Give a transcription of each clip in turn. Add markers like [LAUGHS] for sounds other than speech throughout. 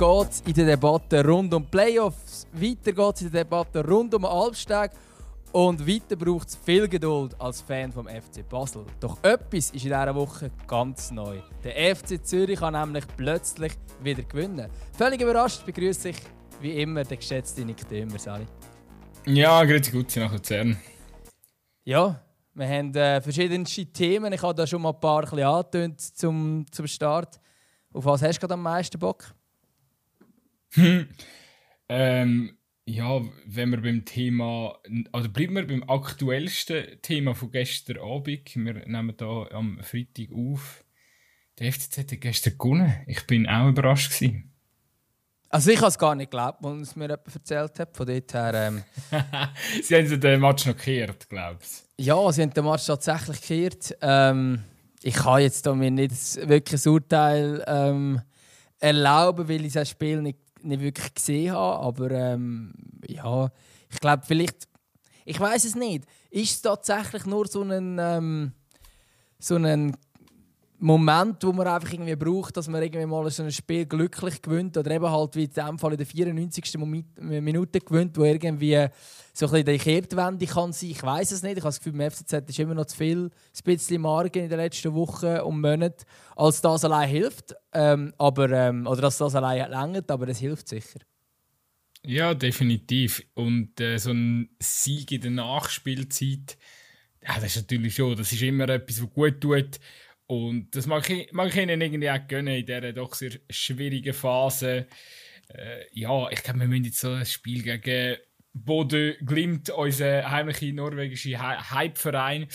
geht es in der Debatte rund um Playoffs. Weiter geht es in der Debatte rund um Albstag. Und weiter braucht es viel Geduld als Fan vom FC Basel. Doch etwas ist in dieser Woche ganz neu. Der FC Zürich kann nämlich plötzlich wieder gewinnen. Völlig überrascht begrüße ich wie immer den geschätzten Nick Dömer, Sali. Ja, grüezi gut, nach Luzern. Ja, wir haben äh, verschiedenste Themen. Ich habe da schon mal ein paar angetönt zum, zum Start. Auf was hast du gerade am meisten Bock? [LAUGHS] ähm, ja, wenn wir beim Thema, also bleiben wir beim aktuellsten Thema von gestern Abend. Wir nehmen da am Freitag auf. Der FCZ hat gestern gewonnen. Ich bin auch überrascht gewesen. Also ich habe es gar nicht geglaubt, als es mir jemand erzählt hat. Von dort her... Ähm... [LAUGHS] sie haben den Match noch gekehrt, glaubst du? Ja, sie haben den Match tatsächlich gekehrt. Ähm, ich kann jetzt da mir nicht wirklich ein Urteil ähm, erlauben, weil ich das Spiel nicht, nicht wirklich gesehen habe. Aber ähm, ja, ich glaube vielleicht... Ich weiß es nicht. Ist es tatsächlich nur so ein... Ähm, so ein Moment, wo man einfach irgendwie braucht, dass man irgendwie mal so ein Spiel glücklich gewinnt oder eben halt wie in dem Fall in der 94. Minute gewinnt, wo irgendwie so ein bisschen die Kehrtwende kann sein. Ich weiß es nicht. Ich habe das Gefühl, beim FCZ ist immer noch zu viel, ein bisschen Margen in den letzten Wochen und Monaten, als das allein hilft. Ähm, aber, ähm, oder dass das allein längert, aber es hilft sicher. Ja, definitiv. Und äh, so ein Sieg in der Nachspielzeit, ja, das ist natürlich schon, das ist immer etwas, was gut tut. Und das mag ich, mag ich ihnen irgendwie auch gönnen in dieser doch sehr schwierigen Phase. Äh, ja, ich glaube, wir müssen jetzt so ein Spiel gegen Bodø Glimt, unser heimlicher norwegischer Hype-Verein,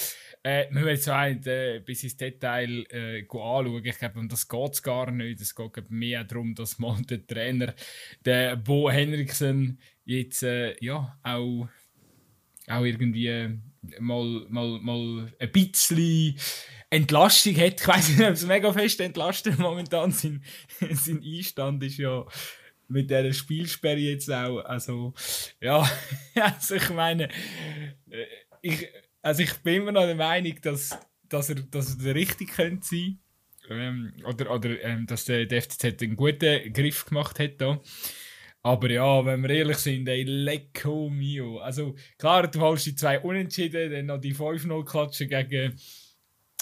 äh, müssen jetzt ein äh, bis ins Detail äh, anschauen. Ich glaube, um das geht es gar nicht. Es geht mehr darum, dass man der Trainer, der Bo Henriksen, jetzt äh, ja, auch, auch irgendwie mal, mal, mal ein bisschen Entlastung hat. Ich weiß nicht, ob es mega fest entlastet momentan sein, [LAUGHS] sein Einstand ist ja mit dieser Spielsperre jetzt auch. Also, ja, [LAUGHS] also ich meine, äh, ich, also ich bin immer noch der Meinung, dass, dass, er, dass er der richtig könnte sein ähm, oder, oder ähm, dass der, der FCZ einen guten Griff gemacht hat da. Aber ja, wenn wir ehrlich sind, ey, lecko mio. Also klar, du holst die zwei Unentschieden, dann noch die 5-0 klatschen gegen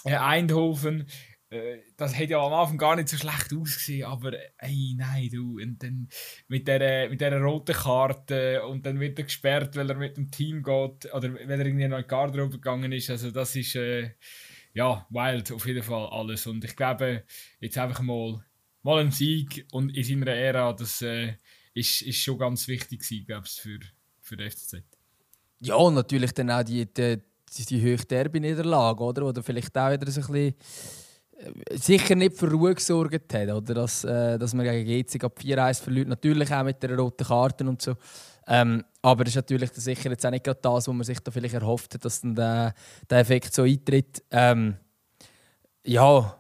Eindhoven, äh, das hätte ja am Anfang gar nicht so schlecht ausgesehen, aber ey, nein, du, und dann mit dieser, mit dieser roten Karte und dann wird er gesperrt, weil er mit dem Team geht oder weil er irgendwie noch in die Garderobe gegangen ist, also das ist, äh, ja, wild auf jeden Fall alles. Und ich glaube, jetzt einfach mal, mal ein Sieg und in seiner Ära, das äh, ist, ist schon ganz wichtig gewesen, glaube ich, für, für den FCZ. Ja, und natürlich dann auch die, die die, die hohe Derby-Niederlage, oder? Oder vielleicht auch wieder so ein bisschen äh, sicher nicht für Ruhe gesorgt hat, oder? Dass, äh, dass man gegen GC ab 4-1 verliert. Natürlich auch mit der roten Karte und so. Ähm, aber das ist natürlich sicher jetzt auch nicht gerade das, was man sich da vielleicht erhofft hat, dass dann der, der Effekt so eintritt. Ähm, ja,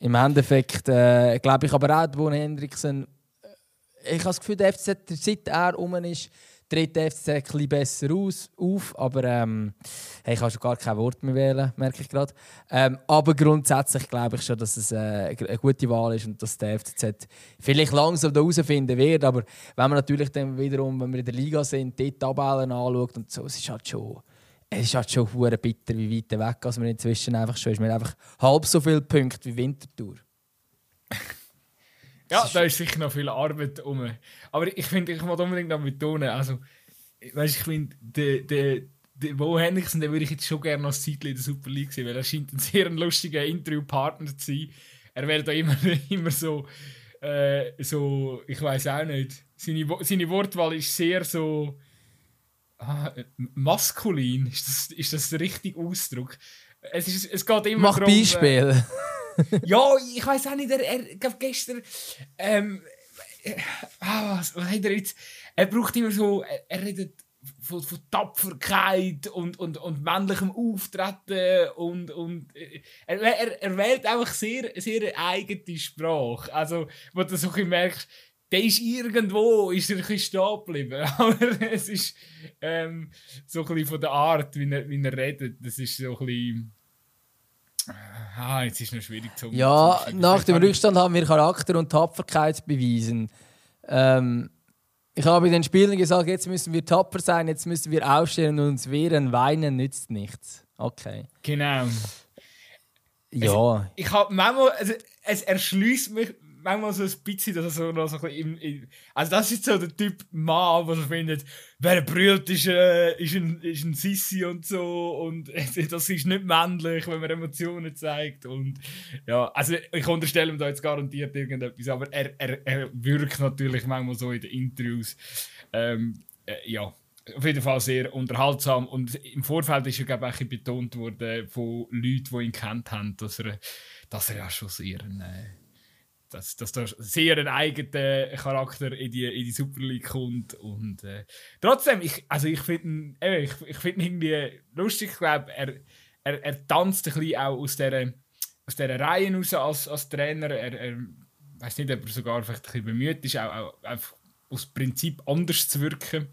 im Endeffekt äh, glaube ich aber auch, Bo Hendrickson, äh, ich habe das Gefühl, der FCZ, seit er rum ist, tritt der FCZ ein bisschen besser aus, auf, aber ähm, hey, ich kann schon gar kein Wort mehr wählen, merke ich gerade. Ähm, aber grundsätzlich glaube ich schon, dass es äh, eine gute Wahl ist und dass der FCZ vielleicht langsam da herausfinden wird, aber wenn man natürlich dann wiederum, wenn wir in der Liga sind, die Tabellen anschaut und so, es ist halt schon es ist halt schon bitter, wie weit weg als man inzwischen einfach schon ist. Man hat einfach halb so viele Punkte wie Winterthur. [LAUGHS] Ja, da ist sicher noch viel Arbeit um. Aber ich finde, ich muss unbedingt noch betonen, also, weißt, ich finde, der, der, der Bo Henriksen, den würde ich jetzt schon gerne als Zeitler in der Super League sehen, weil er scheint ein sehr lustiger Interviewpartner zu sein. Er wäre da immer, [LAUGHS] immer so, äh, so, ich weiß auch nicht. Seine, seine Wortwahl ist sehr so ah, maskulin. Ist das, ist das der richtige Ausdruck? Es, ist, es geht immer Mach darum, Beispiel. Äh, [LAUGHS] ja, ich weiß auch nicht, er, er gestern. Ähm, äh, ah, was, was hat er jetzt? Er braucht immer so. Er, er redet von, von Tapferkeit und, und, und männlichem Auftreten und, und äh, er, er, er wählt einfach sehr, sehr eigene Sprache. Also, wo du so ein merkst, der ist irgendwo, ist er ein stehen geblieben. [LAUGHS] Aber es ist ähm, so ein bisschen von der Art, wie er, wie er redet, das ist so ein bisschen Ah, jetzt ist es noch schwierig zu Ja, nach dem Rückstand haben wir Charakter und Tapferkeit bewiesen. Ähm, ich habe den Spielern gesagt, jetzt müssen wir tapfer sein, jetzt müssen wir aufstehen und uns wehren. Weinen nützt nichts. Okay. Genau. Ja. Also, ich habe manchmal, also, es erschließt mich manchmal so ein bisschen, dass er so noch so ein bisschen im, im, Also, das ist so der Typ Mann, der so findet, wer brüllt, ist, äh, ist, ein, ist ein Sissi und so. Und [LAUGHS] das ist nicht männlich, wenn man Emotionen zeigt. Und ja, also ich unterstelle ihm da jetzt garantiert irgendetwas, aber er, er, er wirkt natürlich manchmal so in den Interviews. Ähm, äh, ja, auf jeden Fall sehr unterhaltsam. Und im Vorfeld ist er, glaube ich, betont worden von Leuten, die ihn kennt haben, dass er, dass er ja schon sehr ein, äh, dass, dass da sehr einen eigenen Charakter in die, in die Super League kommt. Und äh, trotzdem, ich, also ich finde ich, ich find ihn irgendwie lustig. Ich glaube, er, er, er tanzt ein bisschen auch aus dieser, aus dieser Reihe raus als, als Trainer. Er, er weiß nicht, ob er sogar vielleicht ein bisschen bemüht ist, auch, auch einfach aus Prinzip anders zu wirken, ein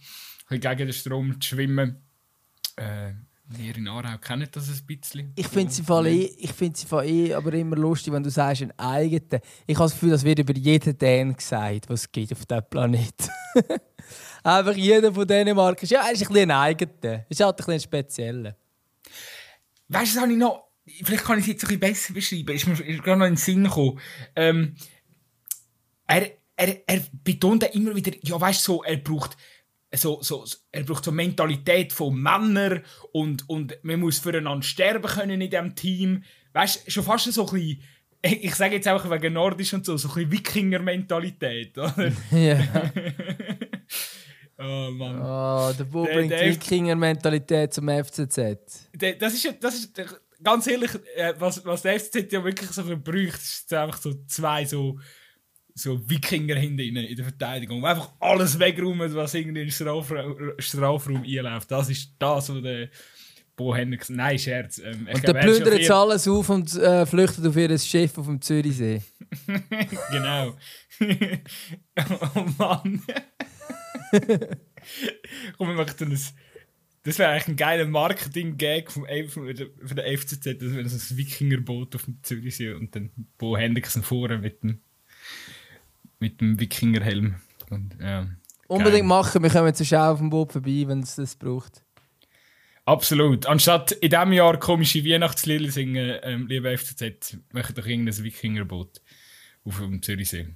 bisschen gegen den Strom zu schwimmen. Äh, wir in Aarau kennen das ein bisschen. Ich finde sie voll eh, ich finde sie voll eh aber immer lustig, wenn du sagst, ein eigener. Ich habe das Gefühl, das wird über jeden Dan gesagt, was es gibt auf diesem Planeten. [LAUGHS] Einfach jeder von diesen Marken ja, er ist ein bisschen ein eigener. Ist halt ein bisschen spezieller. Weißt du, habe ich noch. Vielleicht kann ich es jetzt ein bisschen besser beschreiben. Ist mir gerade noch in den Sinn gekommen. Ähm, er, er, er betont immer wieder, ja, weißt du, so, er braucht so, so, er braucht so Mentalität von Männern und, und man muss füreinander sterben können in diesem Team. Weißt du, schon fast so ein bisschen, ich sage jetzt einfach wegen Nordisch und so, so ein bisschen Wikinger-Mentalität, oder? Ja. [LAUGHS] oh Mann. Oh, der Bub bringt Wikinger-Mentalität zum FCZ. Der, das ist, das ist ganz ehrlich, äh, was, was der FCZ ja wirklich so braucht, ist einfach so zwei so so Wikinger hinten in der Verteidigung, die einfach alles wegräumen, was irgendwie in den Strafraum, Strafraum einläuft. Das ist das, was der Bo Hendricks. Nein, Scherz. Ähm, und der plündert jetzt alles auf und äh, flüchtet auf ihr Schiff auf dem Zürichsee. [LAUGHS] genau. [LAUGHS] oh Mann. [LAUGHS] Komm, wir machen ein. Das wäre eigentlich ein geiler Marketing-Gag von, der FCZ, das wäre so ein Wikingerboot auf dem Zürichsee und dann Bo Hendrickson vorne mit dem mit dem Wikingerhelm. Und, ja, Unbedingt geil. machen, wir kommen zu Schau auf dem Boot vorbei, wenn es das braucht. Absolut. Anstatt in diesem Jahr komische Weihnachtslieder singen, ähm, liebe FCZ, möchte doch irgendein Wikingerboot auf dem Zürichsee.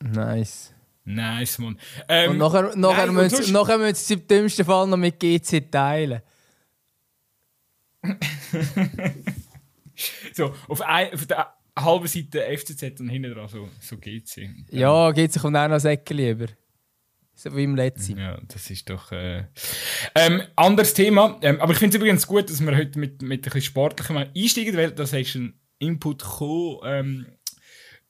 Nice. Nice, Mann. Ähm, und nachher, nachher, nein, müssen, und nachher müssen sie im dümmsten Fall noch mit GC teilen. [LAUGHS] so, auf, ein, auf der halbe Seite FCZ und hinten dran so, so GC. Ja, GC kommt auch noch Säcke lieber. So wie im letzten. Ja, das ist doch. Äh... Ähm, anderes Thema. Ähm, aber ich finde es übrigens gut, dass wir heute mit, mit ein bisschen sportlichem einsteigen, weil das ist ein Input gekommen. Ähm,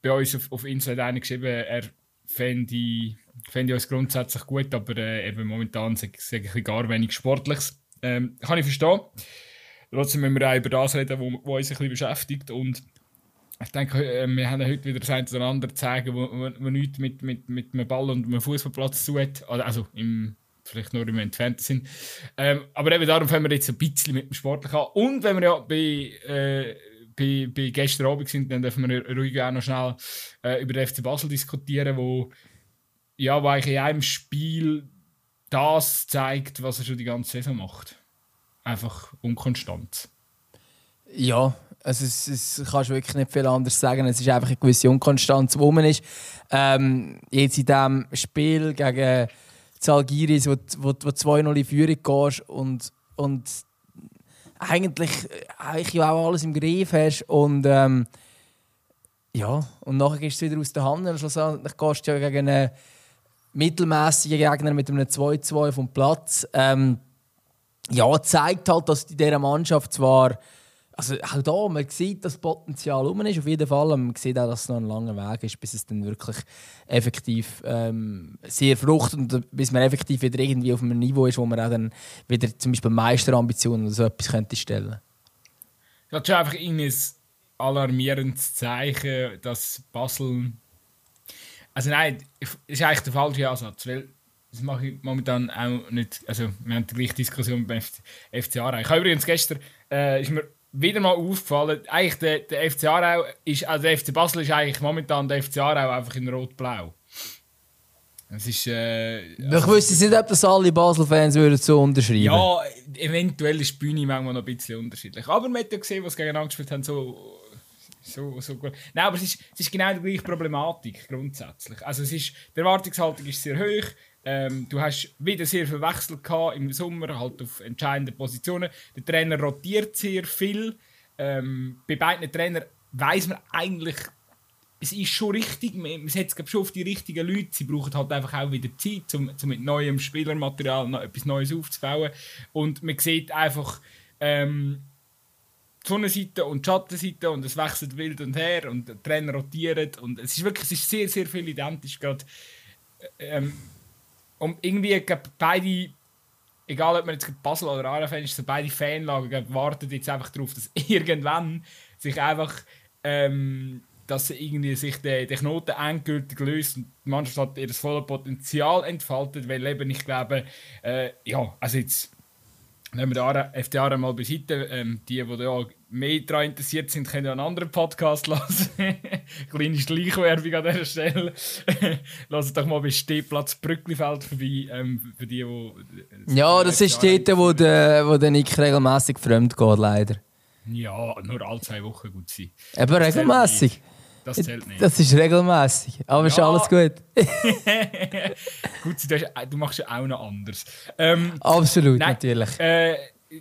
bei uns auf, auf hat einer geschrieben, er fände, fände uns grundsätzlich gut, aber äh, eben momentan sage ich gar wenig Sportliches. Ähm, kann ich verstehen. Trotzdem müssen wir auch über das reden, was uns ein bisschen beschäftigt. Und ich denke, äh, wir haben heute wieder das eine oder andere zeigen, wo, wo, wo nichts mit, mit, mit einem Ball und einem Fußballplatz zu hat. Also im, vielleicht nur im entfernten sind. Ähm, aber eben darum fangen wir jetzt ein bisschen mit dem Sportlich an. Und wenn wir ja bei, äh, bei, bei gestern Abend sind, dann dürfen wir ruhig auch noch schnell äh, über den FC Basel diskutieren, wo, ja, wo eigentlich in einem Spiel das zeigt, was er schon die ganze Saison macht. Einfach unkonstant. Ja, also es, es kannst wirklich nicht viel anders sagen. Es ist einfach eine gewisse Unkonstanz, wo man ist. Ähm, jetzt in diesem Spiel gegen Zalgiris, wo, wo, wo 2-0 in Führung gehst und, und eigentlich, eigentlich auch alles im Griff hast und ähm, ja, und nachher gehst du wieder aus der Hand und schlussendlich gehst du ja gegen einen mittelmäßigen Gegner mit einem 2-2 vom Platz. Ähm, ja, zeigt halt, dass in dieser Mannschaft zwar also auch da, man sieht, dass das Potenzial um ist, auf jeden Fall. Man sieht auch, dass es noch ein langer Weg ist, bis es dann wirklich effektiv ähm, sehr fruchtet und bis man effektiv wieder irgendwie auf einem Niveau ist, wo man auch dann wieder zum Beispiel Meisterambitionen oder so etwas könnte stellen. Das ist einfach ein alarmierendes Zeichen, dass Basel. Also nein, das ist eigentlich der falsche Ansatz, weil das mache ich momentan auch nicht. Also, wir haben die gleiche Diskussion beim FC Aarau. Ich habe übrigens gestern, äh, ist mir wieder mal aufgefallen, eigentlich der, der FC Aarau ist, also der FC Basel ist eigentlich momentan der FC Aarau einfach in rot-blau. Es ist, äh, ich also, wüsste nicht, ob das alle Basel-Fans würden so unterschreiben Ja, eventuell ist die Bühne manchmal noch ein bisschen unterschiedlich. Aber man hat ja gesehen, was gegeneinander gespielt haben, so, so, so gut. Nein, aber es ist, es ist genau die gleiche Problematik grundsätzlich. Also es ist, die Erwartungshaltung ist sehr hoch. Ähm, du hast wieder sehr viel Wechsel gehabt im Sommer, halt auf entscheidenden Positionen. Der Trainer rotiert sehr viel. Ähm, bei beiden Trainern weiß man eigentlich es ist schon richtig, man setzt schon auf die richtigen Leute. Sie brauchen halt einfach auch wieder Zeit, um, um mit neuem Spielermaterial noch etwas Neues aufzubauen. Und man sieht einfach ähm, die Sonnenseite und die Schattenseite und es wechselt wild und her und der Trainer rotiert und es ist wirklich es ist sehr, sehr viel identisch gerade. Ähm, und irgendwie beide, egal ob man jetzt Basel oder Aarau-Fan ist, so beide Fanlagen warten jetzt einfach darauf, dass [LAUGHS] irgendwann sich einfach ähm, dass irgendwie sich der, der Knoten endgültig löst und die Mannschaft hat ihr das volle Potenzial entfaltet, weil eben ich glaube, äh, ja, also jetzt nehmen wir den FDR mal beiseite, ähm, die, die da mehr daran interessiert sind, können ja einen anderen Podcast [LAUGHS] hören. Kleine Schleichwerbung an dieser Stelle. [LAUGHS] Lasst doch mal bei Stehplatz Brücklifeld vorbei, ähm, für die, die... Ja, das ist dort, wo der, wo der Nick regelmäßig fremd geht, leider. Ja, nur alle zwei Wochen gut sein. Aber regelmäßig. Das zählt nicht. Das ist regelmäßig, aber ja. ist alles gut. [LAUGHS] gut, du, du, machst ja auch noch anders. Ähm, Absolut, nein, natürlich. Äh,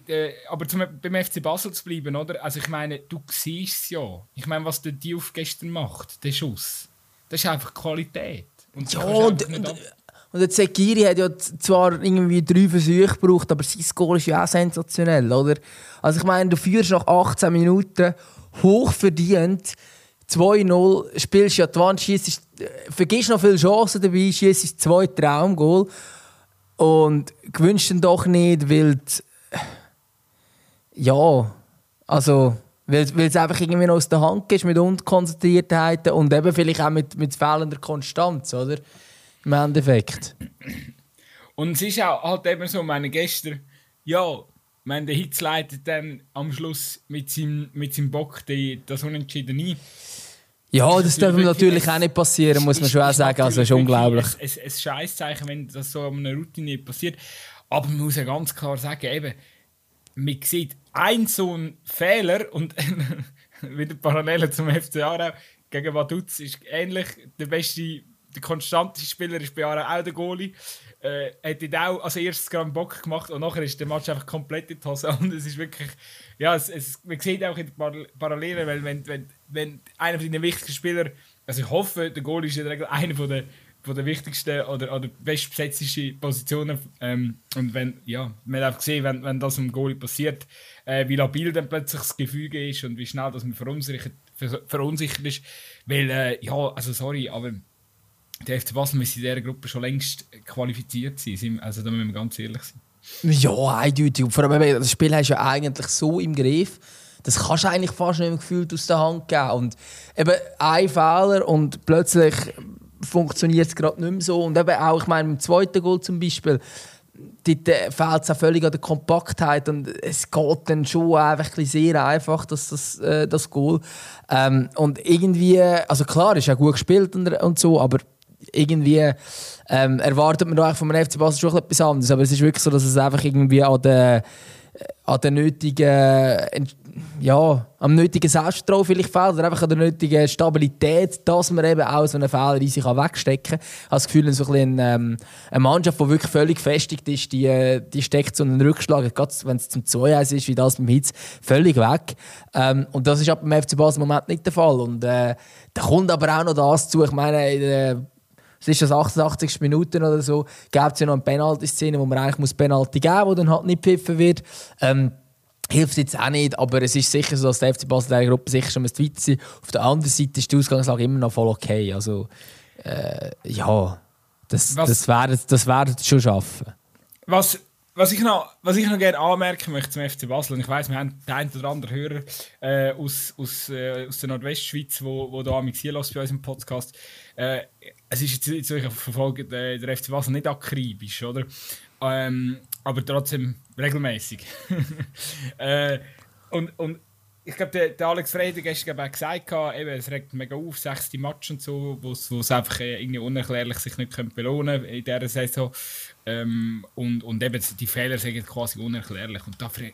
äh, aber zum, beim FC Basel zu bleiben, oder? Also ich meine, du siehst es ja. Ich meine, was der Diouf gestern macht, der Schuss, das ist einfach Qualität. Und ja, und, und, und der Zekiri hat ja zwar irgendwie drei Versuche gebraucht, aber sein Goal ist ja auch sensationell, oder? Also ich meine, du führst nach 18 Minuten hoch verdient 2-0 spielst ja die Wand, schießt, vergisst noch viele Chancen dabei, schießt zwei Traumgoal und gewünscht dann doch nicht, weil ja, also weil, es einfach irgendwie noch aus der Hand ist mit Unkonzentriertheiten und eben vielleicht auch mit, mit fehlender Konstanz, oder? Im Endeffekt. Und es ist auch halt eben so, meine gestern, ja, meine, der Hitz leitet dann am Schluss mit seinem, mit seinem Bock die, das Unentschieden ein. Ja, das darf natürlich auch nicht passieren, muss man schon auch sagen. Also, ist unglaublich. Ein, ein, ein Scheißzeichen, wenn das so an einer Routine passiert. Aber man muss ja ganz klar sagen, eben, man sieht einen so einen Fehler und [LAUGHS] wieder Parallelen zum FC Aarau gegen Vaduz ist ähnlich. Der beste, der konstanteste Spieler ist bei Aarau auch der Goalie äh, hat auch als erstes gerade Bock gemacht und nachher ist der Match einfach komplett in die Hose. [LAUGHS] Und es ist wirklich, ja, es, es, man sieht auch in den Parallelen, weil wenn, wenn, wenn einer von deinen wichtigsten Spieler, also ich hoffe, der Goal ist in der Regel einer von der, von der wichtigsten oder, oder bestbesetzten Positionen. Ähm, und wenn, ja, man hat auch gesehen, wenn, wenn das im Goal passiert, äh, wie labil dann plötzlich das Gefüge ist und wie schnell das man verunsichert, verunsichert ist. Weil, äh, ja, also sorry, aber der FC Basel müsste in dieser Gruppe schon längst qualifiziert sein. Also da müssen wir ganz ehrlich sein. Ja, eindeutig. Vor allem, das Spiel hast du ja eigentlich so im Griff. Das kannst du eigentlich fast nicht mehr gefühlt aus der Hand geben. Und eben ein Fehler und plötzlich funktioniert es gerade nicht mehr so. Und eben auch, ich meine, im zweiten Goal zum Beispiel, dort äh, fehlt es auch völlig an der Kompaktheit und es geht dann schon einfach ein sehr einfach, dass das, äh, das Goal. Ähm, und irgendwie, also klar, ist ja gut gespielt und, und so, aber irgendwie ähm, erwartet man doch von einem FC Basel schon etwas anderes. Aber es ist wirklich so, dass es einfach irgendwie an der, an der nötigen, ja, am nötigen Selbstvertrauen vielleicht fehlt oder einfach an der nötigen Stabilität, dass man eben auch so einen Fehler wegstecken kann. Ich habe das Gefühl, so ein ähm, eine Mannschaft, die wirklich völlig gefestigt ist, die, die steckt so einen Rückschlag, gerade wenn es zum 2-1 ist, wie das beim Hitz, völlig weg. Ähm, und das ist aber beim FC Basel im Moment nicht der Fall. Und äh, da kommt aber auch noch das zu. Ich meine, in der es ist das 88. Minuten oder so, gibt es ja noch eine Penalty-Szene, wo man eigentlich muss Penalty geben muss, die dann halt nicht gepfiffen wird. Ähm, hilft jetzt auch nicht, aber es ist sicher so, dass der FC Basel der Gruppe sicher schon weit sein Auf der anderen Seite ist die Ausgangslage immer noch voll okay. Also, äh, ja, das, was, das werden das werden schon schaffen. Was, was, ich noch, was ich noch gerne anmerken möchte zum FC Basel, und ich weiß, wir haben den einen oder anderen Hörer äh, aus, aus, äh, aus der Nordwestschweiz, wo, wo da hier bei uns im Podcast, äh, es ist jetzt nicht so, ich verfolge der, FC Basel nicht akribisch, oder? Ähm, aber trotzdem regelmäßig. [LAUGHS] äh, und, und ich glaube, der, der, Alex hat gestern auch gesagt, eben, es regt mega auf, sechste Match und so, wo es einfach äh, irgendwie unerklärlich sich nicht können belohnen in dieser Saison. Ähm, und, und eben die Fehler sind quasi unerklärlich. Und dafür,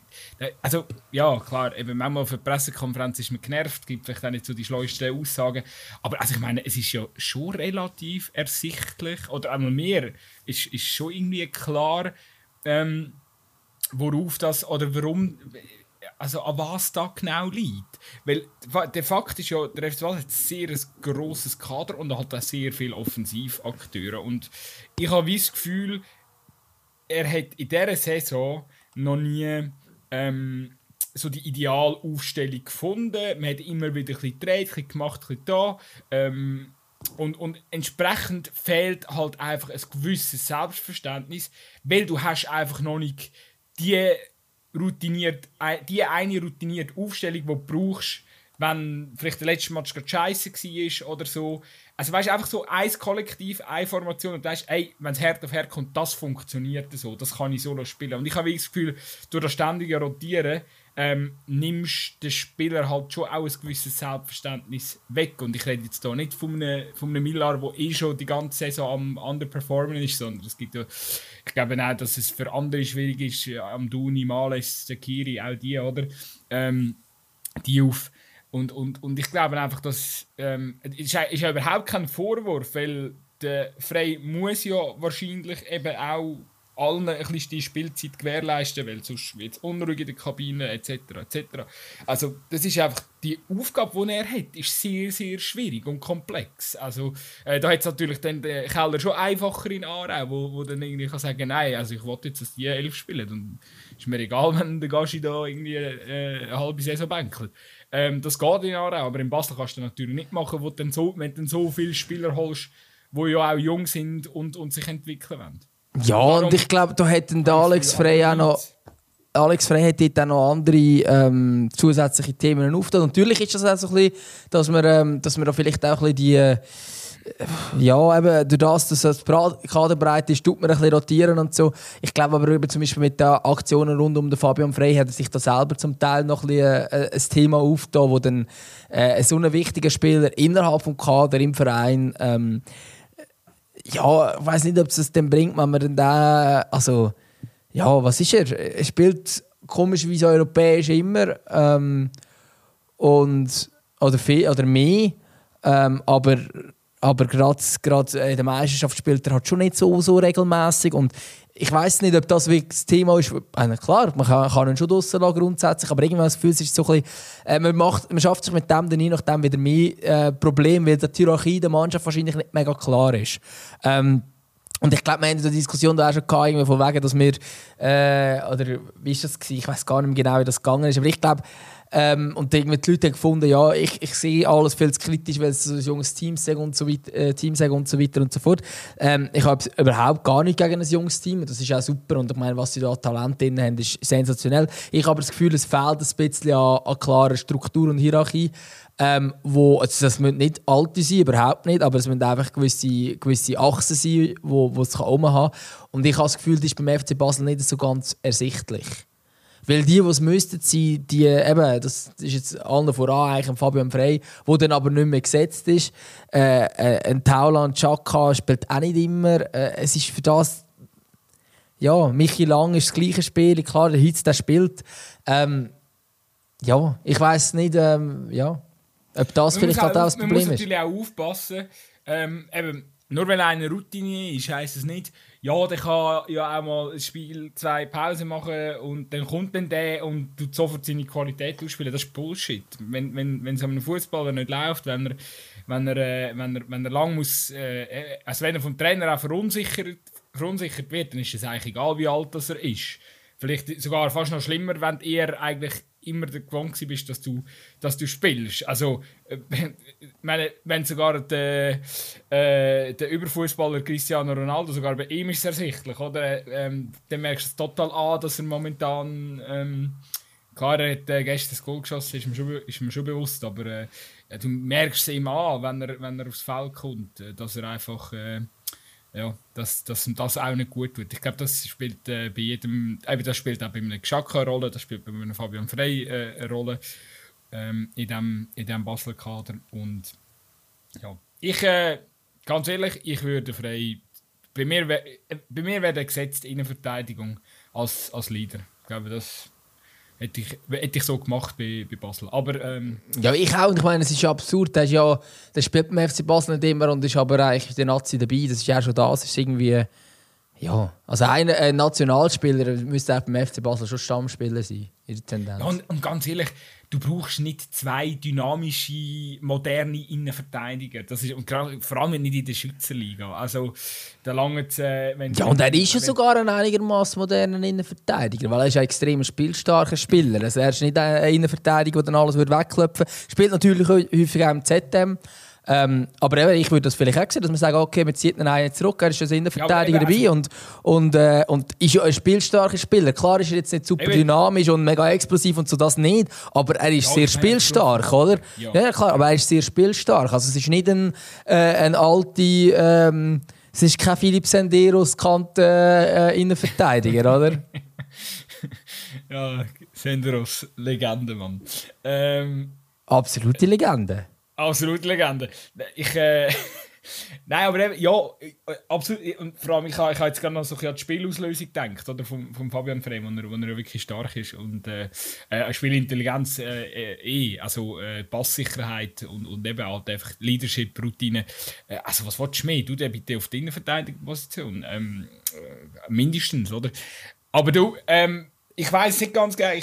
also ja, klar, eben manchmal auf der Pressekonferenz ist man genervt, gibt vielleicht auch nicht so die schleusten Aussagen. Aber also ich meine, es ist ja schon relativ ersichtlich, oder einmal mehr, ist, ist schon irgendwie klar, ähm, worauf das, oder warum also an was da genau liegt. Weil der Fakt ist ja, der FC hat ein sehr grosses Kader und hat auch sehr viele Offensivakteure. Und ich habe das Gefühl, er hat in dieser Saison noch nie ähm, so die Idealaufstellung gefunden. Man hat immer wieder ein bisschen gedreht, ein bisschen gemacht, ein bisschen da. Ähm, und, und entsprechend fehlt halt einfach ein gewisses Selbstverständnis, weil du hast einfach noch nicht die routiniert, die eine routinierte Aufstellung, die du brauchst, wenn vielleicht der letzte Match gerade scheiße war oder so. Also weißt du, einfach so ein Kollektiv, eine Formation und weißt, ey, wenn es Herd auf Herd kommt, das funktioniert so, das kann ich solo spielen. Und ich habe das Gefühl, durch das ständige Rotieren ähm, nimmst den Spieler halt schon auch ein gewisses Selbstverständnis weg. Und ich rede jetzt hier nicht von einem, von einem Millar, der eh schon die ganze Saison am Underperformen ist, sondern es gibt ja, ich glaube auch, dass es für andere schwierig ist, am Duni, Males, Zakiri, auch die, oder? Ähm, die auf. Und, und, und ich glaube einfach, dass ähm, ist, ist ja überhaupt kein Vorwurf, weil der Frey muss ja wahrscheinlich eben auch allen ein bisschen die Spielzeit gewährleisten, weil sonst wird es unruhig in der Kabine etc. etc. Also das ist einfach die Aufgabe, die er hat, ist sehr sehr schwierig und komplex. Also äh, da hat es natürlich dann der Keller schon einfacher in Aarau, wo, wo dann irgendwie kann sagen, nein, also ich wollte jetzt, dass die elf spielen, dann ist mir egal, [LAUGHS] wenn der Gaschi da irgendwie äh, eine halbe Saison bänkelt. Ähm, das geht in Aarau, aber in Basel kannst du natürlich nicht machen, wo du dann so, wenn du dann so viele Spieler holst, die ja auch jung sind und, und sich entwickeln wollen. Ja, Warum? und ich glaube, da hätten Alex Frey auch noch. Alex Frey hat dort auch noch andere ähm, zusätzliche Themen aufgetan. Natürlich ist das auch so ein bisschen, dass man, ähm, dass man da vielleicht auch ein bisschen die. Ja, eben, durch das, dass das Kader breit ist, tut man ein bisschen rotieren und so. Ich glaube aber zum Beispiel mit den Aktionen rund um den Fabian Frey hat er sich da selber zum Teil noch ein, bisschen, äh, ein Thema aufgetan, wo dann äh, so ein wichtiger Spieler innerhalb des Kader im Verein ähm, ja, ich weiß nicht, ob es das dann bringt, wenn man dann da, also, ja, was ist er? Er spielt komischerweise europäisch immer ähm, und, oder, viel, oder mehr, ähm, aber, aber gerade in der Meisterschaft spielt er halt schon nicht so, so regelmäßig und ich weiß nicht, ob das wirklich das Thema ist. Äh, klar, man kann, kann ihn schon draussen lassen, grundsätzlich, aber irgendwann das Gefühl ist so ein bisschen, äh, man, macht, man schafft sich mit dem dann je nachdem wieder mehr äh, Probleme, weil die Hierarchie der Mannschaft wahrscheinlich nicht mega klar ist. Ähm, und ich glaube, wir hatten die Diskussion da auch schon gehabt, von wegen, dass wir, äh, oder wie ist das gewesen? Ich weiß gar nicht mehr genau, wie das gegangen ist, aber ich glaube, ähm, und irgendwie die Leute haben gefunden, ja, ich, ich sehe alles viel zu kritisch, weil es ein junges Team ist und so, weit, äh, Team und so weiter und so fort. Ähm, ich habe überhaupt gar nicht gegen ein junges Team. Das ist auch super. Und ich meine, was sie da Talent drin haben, ist sensationell. Ich habe das Gefühl, es fehlt ein bisschen an, an klarer Struktur und Hierarchie. Ähm, wo, also das müssen nicht alte sein, überhaupt nicht, aber es müssen einfach gewisse, gewisse Achsen sein, wo, wo es haben Und ich habe das Gefühl, das ist beim FC Basel nicht so ganz ersichtlich. Weil die, die es müssten sein, die, eben, das ist jetzt allen voran eigentlich Fabian Frey, der dann aber nicht mehr gesetzt ist. Äh, äh, ein Tauland Chaka spielt auch nicht immer. Äh, es ist für das, ja, Michi Lang ist das gleiche Spiel, klar, der Hitz, der spielt. Ähm, ja, ich weiß nicht, ähm, ja, ob das man vielleicht halt auch das Problem ist. Man muss natürlich auch aufpassen, ähm, eben, nur weil einer Routine ist, heisst es nicht, ja, der kann ja auch mal ein Spiel zwei Pausen machen und dann kommt dann der und tut sofort seine Qualität ausspielen. Das ist Bullshit. Wenn, wenn, wenn es einem Fußballer nicht läuft, wenn er, wenn er, äh, wenn er, wenn er lang muss, äh, äh, also wenn er vom Trainer auch verunsichert, verunsichert wird, dann ist es eigentlich egal, wie alt das er ist. Vielleicht sogar fast noch schlimmer, wenn er eigentlich immer gewohnt bist, dass du, dass du spielst. Also, äh, [LAUGHS] meine, wenn sogar der, äh, der Überfußballer Cristiano Ronaldo, sogar bei ihm ist es ersichtlich, oder? Ähm, dann merkst du es total an, dass er momentan. Ähm, klar, er hat äh, gestern das Goal geschossen, ist mir schon, ist mir schon bewusst, aber äh, du merkst es ihm an, wenn er, wenn er aufs Feld kommt, äh, dass er einfach. Äh, ja, dass, dass ihm das auch nicht gut tut. Ich glaube, das spielt äh, bei jedem, eben das spielt auch bei einem Geschacke eine Rolle, das spielt bei einem Fabian Frey äh, eine Rolle. ähm, in diesem in dem Basler Kader. Und ja, ich, äh, ganz ehrlich, ich würde frei. Bei mir, bei mir wäre gesetzt Innenverteidigung als, als Leader. Ich glaube, das hätte ich, hätte ich so gemacht bei, bei Basel. Aber, ähm, ja, ich auch. Ich meine, es ist absurd. Der, ist ja, der spielt beim FC Basel nicht immer und ist aber eigentlich der Nazi dabei. Das ist ja schon das. ist irgendwie. Ja, also ein, ein Nationalspieler müsste auch beim FC Basel schon Stammspieler sein, in der Tendenz. Ja, und, und ganz ehrlich, du brauchst nicht zwei dynamische, moderne Innenverteidiger. Das ist, und vor allem nicht in der Schweizer Liga. Also, da lange äh, wenn Ja, und er ist ja sogar ein einigermaßen moderner Innenverteidiger, weil er ist ein extrem spielstarker Spieler. Also, er ist nicht ein Innenverteidiger, der dann alles wegklopfen würde. Spielt natürlich häufig auch im ZM. Ähm, aber ich würde das vielleicht auch sehen, dass man sagt, okay, man zieht einen zurück, er ist ein Innenverteidiger ja, dabei und, und, äh, und ist ja ein spielstarker Spieler. Klar ist er jetzt nicht super dynamisch und mega explosiv und so, das nicht, aber er ist ja, sehr spielstark, oder? Ja. ja. klar, aber er ist sehr spielstark. Also es ist nicht ein, äh, ein alte... Ähm, es ist kein Philipp Senderos Kante äh, Innenverteidiger, oder? [LAUGHS] ja, Senderos, Legende, Mann. Ähm, Absolute Legende. Absolut Legende. Ich, äh, [LAUGHS] Nein, aber eben, ja, absolut. Und vor allem, ich habe, ich habe jetzt gerade noch so an die Spielauslösung gedacht, oder, vom, vom Fabian Frem, wo er, wo er wirklich stark ist. Und äh, äh, Spielintelligenz äh, äh, eh, also äh, Passsicherheit und, und eben halt einfach Leadership, Routine. Äh, also was willst du mehr? Du den bitte auf die Innenverteidigungsposition. Ähm, äh, mindestens, oder? Aber du, ähm, ich weiß nicht ganz genau,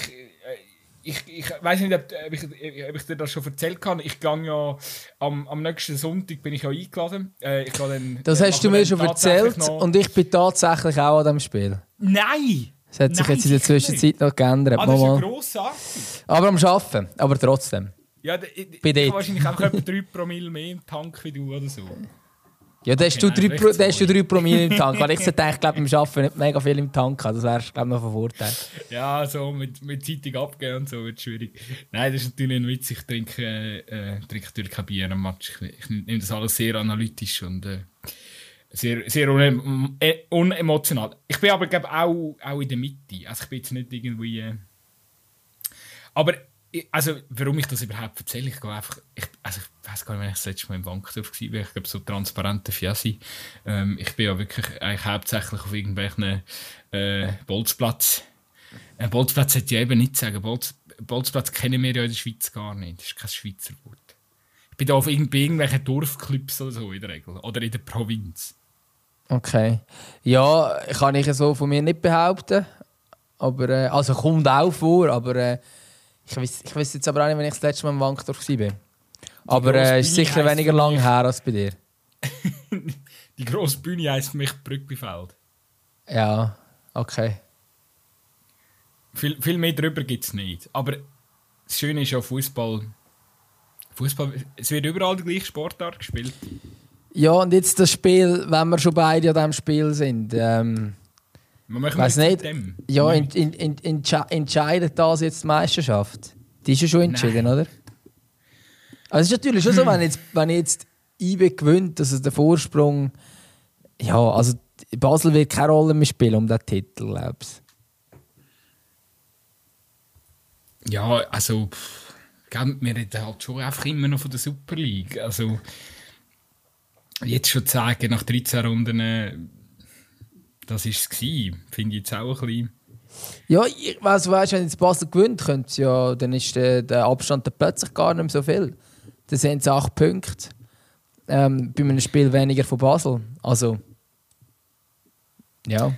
ich, ich weiß nicht, ob, ich, ob, ich, dir das schon erzählt habe. Ich gehe ja am, am nächsten Sonntag bin ich ja eingeladen. Äh, ich dann, das hast du mir schon erzählt und ich bin tatsächlich auch an diesem Spiel. Nein! Das hat sich Nein, jetzt in der Zwischenzeit noch geändert. Ah, das ist ja grossartig. Aber am Arbeiten, aber trotzdem. Ja, ich, ich, ich wahrscheinlich einfach etwa 3 Promille mehr im Tank wie du oder so. Ja, da hast, okay, du, drei, Pro, da hast du drei Promille im Tank. [LAUGHS] Weil ich sollte eigentlich, glaube beim Arbeiten nicht mega viel im Tank haben. Das wäre, glaube noch von Vorteil. Ja, so mit, mit Zeitung abgehen und so wird schwierig. Nein, das ist natürlich ein Witz. Ich trinke, äh, trinke natürlich kein Bier am Match. Ich, ich, nehme das alles sehr analytisch und äh, sehr, sehr une, äh, unemotional. Ich bin aber, glaube auch, auch in der Mitte. Also ich bin jetzt nicht irgendwie... Äh, also, warum ich das überhaupt erzähle, ich gehe einfach, ich, also ich weiß gar nicht, wenn ich das letzte Mal im Bankdorf war, ich glaube, so transparente Fiasi. Ähm, ich bin ja wirklich eigentlich hauptsächlich auf irgendwelchen äh, Bolzplatz. Ein Bolzplatz hätte ich eben nicht sagen. Bolz, Bolzplatz kennen wir ja in der Schweiz gar nicht. Das ist kein Schweizer Wort. Ich bin da auf irgendwelchen Dorfclubs oder so in der Regel. Oder in der Provinz. Okay. Ja, kann ich so von mir nicht behaupten. Aber, äh, also kommt auch vor, aber äh, ich weiß, ich weiß jetzt aber auch nicht, wenn ich das letzte Mal im Wankdorf war. Aber es äh, ist sicher weniger lang her als bei dir. [LAUGHS] die grosse Bühne heisst für mich Brückbifeld. Ja, okay. Viel, viel mehr darüber gibt es nicht. Aber das Schöne ist ja Fußball. Fußball, es wird überall die gleiche Sportart gespielt. Ja, und jetzt das Spiel, wenn wir schon beide an diesem Spiel sind. Ähm, Weiß nicht. Dem. Ja, in, in, in, entscheidet das jetzt die Meisterschaft? Die ist ja schon entschieden, Nein. oder? Also es ist natürlich schon so, wenn jetzt, wenn jetzt IB gewinnt, also der Vorsprung, ja, also Basel wird keine Rolle mehr spielen um den Titel, glaubst Ja, also wir reden halt schon einfach immer noch von der Super League. Also jetzt schon zu sagen, nach 13 Runden das war es. Finde ich jetzt auch ein bisschen. Ja, ich weiss, weißt, wenn jetzt Basel gewinnt, ja, dann ist der, der Abstand dann plötzlich gar nicht mehr so viel. Dann sind es acht Punkte. Ähm, bei einem Spiel weniger von Basel. Also. Ja.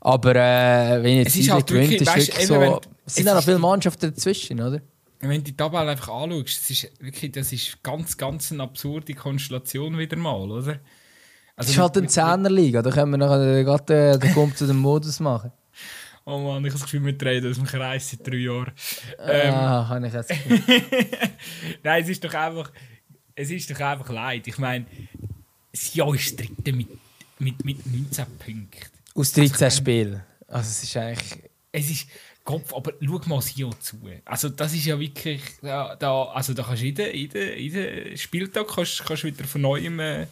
Aber äh, wenn jetzt es halt gewinnt, ist weißt, wirklich so. Es sind auch noch viele Mannschaften dazwischen, oder? Wenn du die Tabelle einfach anschaust, das ist wirklich das ist ganz, ganz eine absurde Konstellation wieder mal, oder? Also es ist halt eine Zehnerliga, da können wir nachher gerade den Kump zu dem Modus machen. [LAUGHS] Oh Mann, ich habe das Gefühl, wir drehen aus dem Kreis seit drei Jahren. Ähm, ah, habe ich jetzt [LAUGHS] Nein, es ist doch einfach, es ist doch einfach leid. Ich meine, das Jahr ist dritte mit, mit, mit 19 Punkten. Aus 13 also, Spielen. Also es ist eigentlich... Es ist... Kopf, aber schau mal Jahr zu. Also das ist ja wirklich... Da, da, also da kannst du jeden, jeden, jeden Spieltag kannst, kannst wieder von neuem... Äh,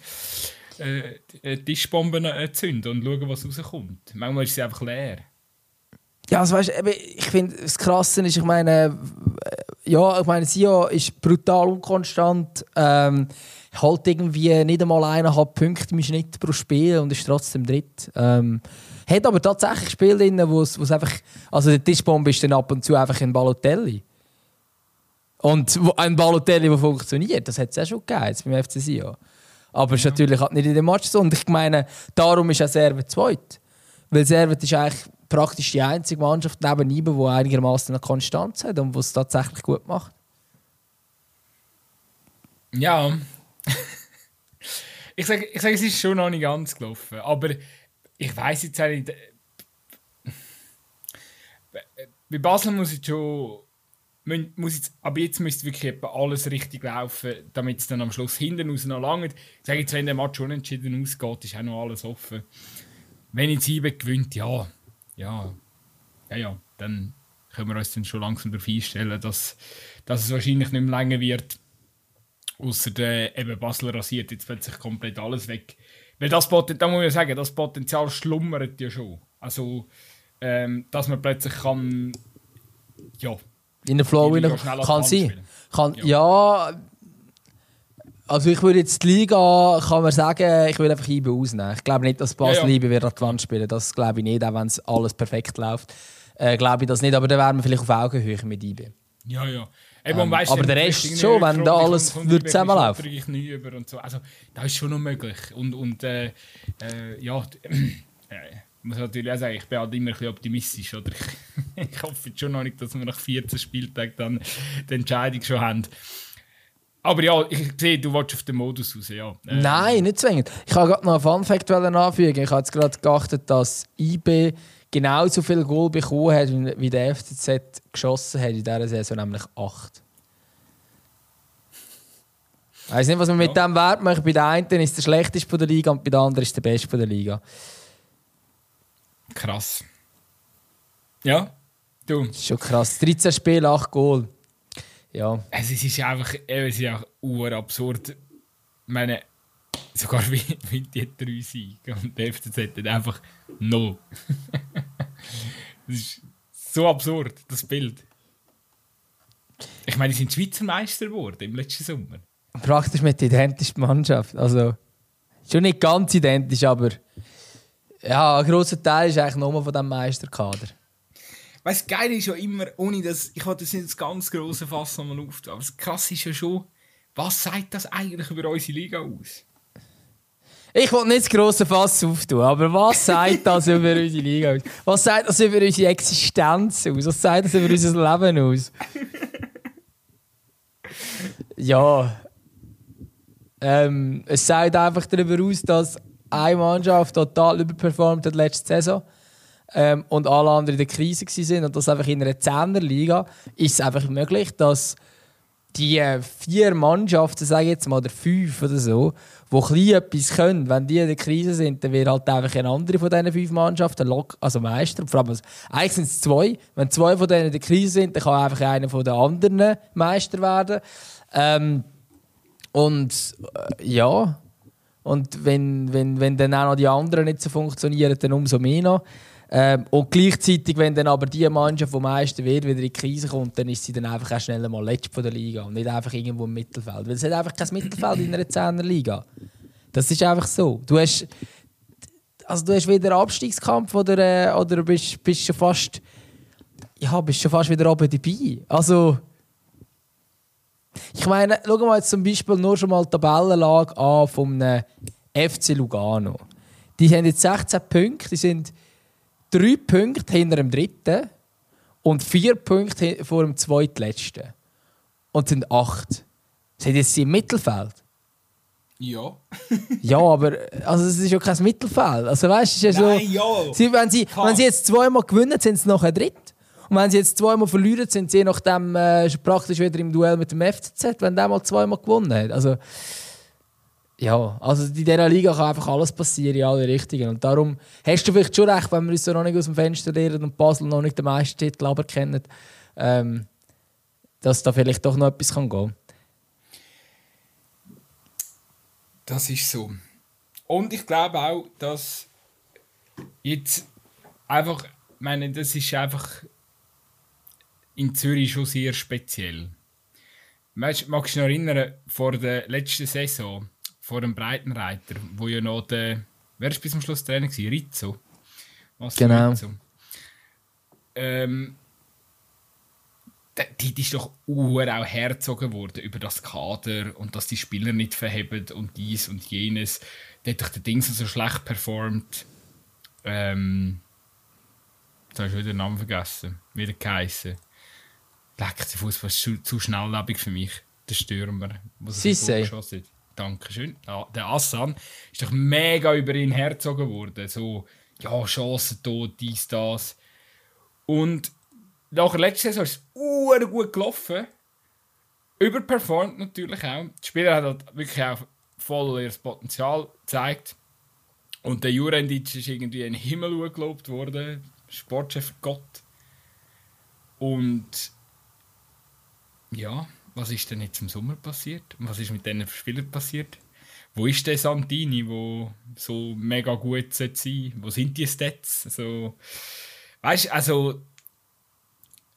äh, Tischbomben zünden und schauen, was rauskommt. Manchmal ist sie einfach leer. Ja, also weißt, ich finde, das Krasse ist, ich meine, ja, ich meine, Sion ist brutal unkonstant. Ähm, halt irgendwie nicht einmal eineinhalb Punkte im Schnitt pro Spiel und ist trotzdem dritt. Ähm, hat aber tatsächlich Spiele drin, wo es einfach. Also der Tischbombe ist dann ab und zu einfach ein Balotelli. Und ein Balotelli, der funktioniert, das hat es ja schon gegeben jetzt beim FC Sion. Aber es ist natürlich halt nicht in dem Match so. Und ich meine, darum ist auch Servet zweit. Weil Servet ist eigentlich praktisch die einzige Mannschaft neben ihm, die einigermaßen eine Konstanz hat und die es tatsächlich gut macht. Ja. [LAUGHS] ich sage, ich sag, es ist schon noch nicht ganz gelaufen. Aber ich weiß jetzt auch nicht. Bei Basel muss ich schon. Muss jetzt, aber jetzt müsste wirklich alles richtig laufen, damit es dann am Schluss hinten raus noch lange. Ich sage jetzt, wenn der Match unentschieden ausgeht, ist auch noch alles offen. Wenn jetzt Ibe gewinnt, ja, ja, ja, ja, dann können wir uns dann schon langsam darauf einstellen, dass, dass es wahrscheinlich nicht mehr länger wird. Außer der eben Basel rasiert jetzt plötzlich komplett alles weg. Weil das Potenzial, da muss ich sagen, das Potenzial schlummert ja schon. Also, ähm, dass man plötzlich kann, ja. In der Flow rein, kann sein. Kann, ja. ja. also ich würde jetzt die Liga, kann man sagen, ich würde einfach IBE ausnehmen. Ich glaube nicht, dass Basel ja, ja. IBE wird an die Wand spielen. Das glaube ich nicht, auch wenn es alles perfekt läuft. Äh, glaube ich das nicht, aber dann wären wir vielleicht auf Augenhöhe mit IBE. Ja, ja. Eben, ähm, weißt, aber der Rest schon, wenn da alles würde zusammenlaufen. Ich nie über und so. Also, das ist schon noch möglich. Und, und äh, äh, ja, äh, ich muss natürlich auch sagen, ich bin halt immer ein bisschen optimistisch. Oder? [LAUGHS] ich hoffe schon noch nicht, dass wir nach 14 Spieltagen dann die Entscheidung schon haben. Aber ja, ich sehe, du willst auf den Modus raus, ja. Ähm. Nein, nicht zwingend. Ich wollte gerade noch einen Fun-Fact anfügen. Ich habe jetzt gerade geachtet, dass IB genauso viel Goal bekommen hat, wie der FCZ geschossen hat in dieser Saison, nämlich 8. Ich weiß nicht, was man ja. mit dem Wert macht. Bei der einen ist der schlechteste von der Liga und bei der anderen ist der beste von der Liga. Krass. Ja, du. Das ist schon krass. 13 Spiele, 8 Goal. Ja. Es ist einfach, es ist urabsurd. Ich meine, sogar wie, wie die drei Siege und der FCZ hat einfach null. [LAUGHS] das ist so absurd, das Bild. Ich meine, sie sind Schweizer Meister geworden im letzten Sommer. Praktisch mit der identischen Mannschaft. Also, schon nicht ganz identisch, aber ja, ein grosser Teil ist eigentlich nur von diesem Meisterkader. Weißt geil ist ja immer, ohne dass ich das nicht das ganz große Fass nochmal auftun, aber das krass ist ja schon, was sagt das eigentlich über unsere Liga aus? Ich will nicht das grosse Fass auftun, aber was sagt das [LAUGHS] über unsere Liga aus? Was sagt das über unsere Existenz aus? Was sagt das über unser Leben aus? Ja. Ähm, es sagt einfach darüber aus, dass eine Mannschaft total überperformt hat letzte Saison ähm, und alle anderen in der Krise waren und das einfach in einer 10er Liga ist es einfach möglich, dass die vier Mannschaften, sage ich jetzt mal, oder fünf oder so, die klein etwas können, wenn die in der Krise sind, dann wird halt einfach eine andere von diesen fünf Mannschaften also Meister. Vor allem, eigentlich sind es zwei. Wenn zwei von denen in der Krise sind, dann kann einfach einer von den anderen Meister werden. Ähm, und äh, ja, und wenn, wenn, wenn dann auch noch die anderen nicht so funktionieren, dann umso mehr noch. Ähm, und gleichzeitig, wenn dann aber die Mannschaft, die Meister wird, wieder in die Krise kommt, dann ist sie dann einfach auch schnell mal letzte von der Liga und nicht einfach irgendwo im Mittelfeld. Weil es hat einfach kein Mittelfeld in einer 10er Liga. Das ist einfach so. Du hast, also du hast wieder einen Abstiegskampf oder, äh, oder bist, bist schon fast ja, bist schon fast wieder oben dabei. Also ich meine, schauen wir jetzt zum Beispiel nur schon mal die Tabellenlage an vom FC Lugano. Die haben jetzt 16 Punkte, die sind drei Punkte hinter dem dritten und vier Punkte vor dem zweitletzten. Und sind acht. Sind jetzt im Mittelfeld? Ja. ja, aber also es ist ja kein Mittelfeld. Also weißt du, ja ja. Sie, wenn, sie, wenn sie jetzt zweimal gewinnen, sind sie nachher dritt. Und wenn sie jetzt zweimal verlieren, sind sie nachdem äh, praktisch wieder im Duell mit dem FCZ, wenn der mal zweimal gewonnen hat. Also, ja, also in dieser Liga kann einfach alles passieren in alle Richtungen. Und darum hast du vielleicht schon recht, wenn wir uns so noch nicht aus dem Fenster lernen und Basel noch nicht den Meistertitel aberkennen, ähm, dass da vielleicht doch noch etwas kann gehen Das ist so. Und ich glaube auch, dass jetzt einfach, ich meine, das ist einfach in Zürich schon sehr speziell. Magst du dich noch erinnern, vor der letzten Saison, vor dem Breitenreiter, wo ja noch der, wer war bis zum Schluss Trainer? Gewesen? Rizzo. Was genau. Rizzo? Ähm, die ist doch auch hergezogen worden über das Kader und dass die Spieler nicht verheben und dies und jenes. Der hat doch der Ding so schlecht performt. Ähm, jetzt habe ich wieder den Namen vergessen. Wieder geheißen. Leck, der Fußball ist zu, zu schnelllebig für mich. Der Stürmer. Sissé. Dankeschön. Ja, der Assan ist doch mega über ihn hergezogen worden. So, ja, Chancen tot, dies, das. Und nach der letzten Saison ist es gut gelaufen. Überperformt natürlich auch. Die Spieler haben halt wirklich auch voll ihr Potenzial gezeigt. Und der Jurendic ist irgendwie in den Himmel gelobt worden. Sportchef Gott. Und ja, was ist denn jetzt im Sommer passiert? Was ist mit diesen Spielern passiert? Wo ist der Santini, wo so mega gut sein sollte? Wo sind die Stats? Also, weißt du, also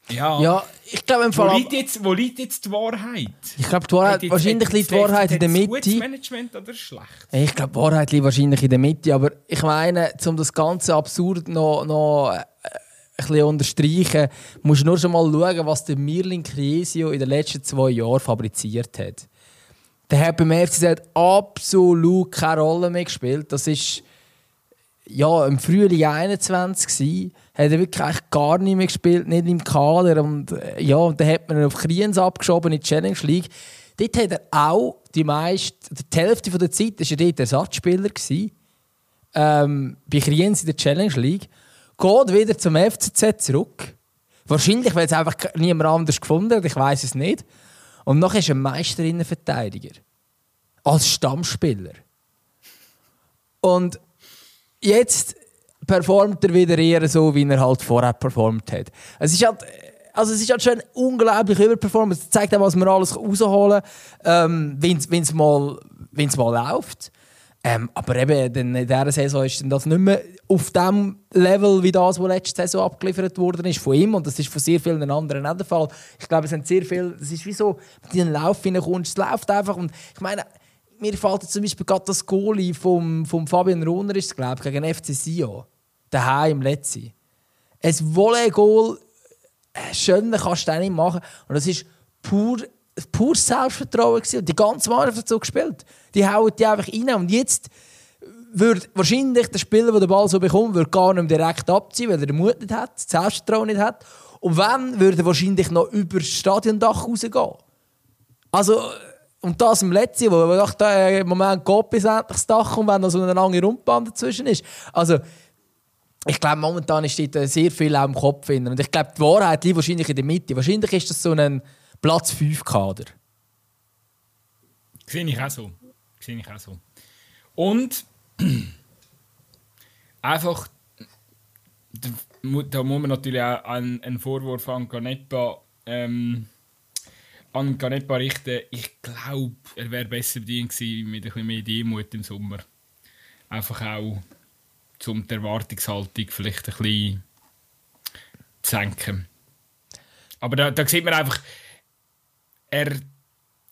ja, ja ich glaube im Fall. Wo liegt, jetzt, wo liegt jetzt die Wahrheit? Ich glaube, die Wahrheit, jetzt, wahrscheinlich liegt die Wahrheit in der Mitte. Gutes Management oder schlecht? Ich glaube, die Wahrheit liegt wahrscheinlich in der Mitte. Aber ich meine, um das ganze absurd noch, noch ein bisschen unterstreichen, musst du nur schon mal schauen, was der Mirlin Criesio in den letzten zwei Jahren fabriziert hat. Der hat beim FCZ absolut keine Rolle mehr gespielt. Das ist ja, im Frühling 21 gewesen, hat er wirklich gar nicht mehr gespielt, nicht im Kader. Und äh, ja, dann hat man ihn auf Kriens abgeschoben in die Challenge League. Dort hat er auch die meiste, die Hälfte der Zeit war er dort Ersatzspieler. Ähm, bei Kriens in der Challenge League. Geht wieder zum FCZ zurück. Wahrscheinlich, weil es einfach niemand anders gefunden hat, ich weiß es nicht. Und nachher ist er Meisterinnenverteidiger. Als Stammspieler. Und jetzt performt er wieder eher so, wie er halt vorher performt hat. Es ist halt, also es ist halt schon unglaublich überperformt. Es zeigt auch, was man alles rausholen kann, ähm, wenn es mal, mal läuft. Ähm, aber eben in dieser Saison ist das nicht mehr auf dem Level wie das, was letzte Saison abgeliefert worden ist von ihm. Und das ist von sehr vielen anderen auch der Fall. Ich glaube, es sind sehr viele, es ist wie so, in den Lauf hineinkommst, es läuft einfach. Und ich meine, mir fällt zum Beispiel gerade das Goalie vom, vom Fabian Rohner, ist glaube gegen FC Sion. Daheim im Letzten. Ein Volley-Goal, äh, schöner kannst du nicht machen. Und das ist pur, pur Selbstvertrauen. Gewesen. Und die ganze Mannschaft hat so gespielt. Die hauen die einfach rein. Und jetzt würde wahrscheinlich der Spieler, der den Ball so bekommt, würde gar nicht direkt abziehen, weil er den Mut nicht hat, das Selbstvertrauen nicht hat. Und wenn, würde er wahrscheinlich noch über das Stadiondach rausgehen. Also, und das im letzten, wo ich dachte, äh, im Moment geht bis endlich das Dach und wenn da so eine lange Rundbahn dazwischen ist. Also, ich glaube, momentan steht da sehr viel auch im Kopf. Drin. Und ich glaube, die Wahrheit liegt wahrscheinlich in der Mitte. Wahrscheinlich ist das so ein Platz 5-Kader. Sehe ich auch so. Sehe ich auch so. Und [CLEARS THROAT] einfach, da muss man natürlich auch einen, Vorwurf an Ganepa ähm, an Ganepa richten. Ich glaube, er wäre besser bedient gewesen mit ein bisschen mehr Demut im Sommer. Einfach auch, um die Erwartungshaltung vielleicht ein bisschen zu senken. Aber da, da sieht man einfach, er,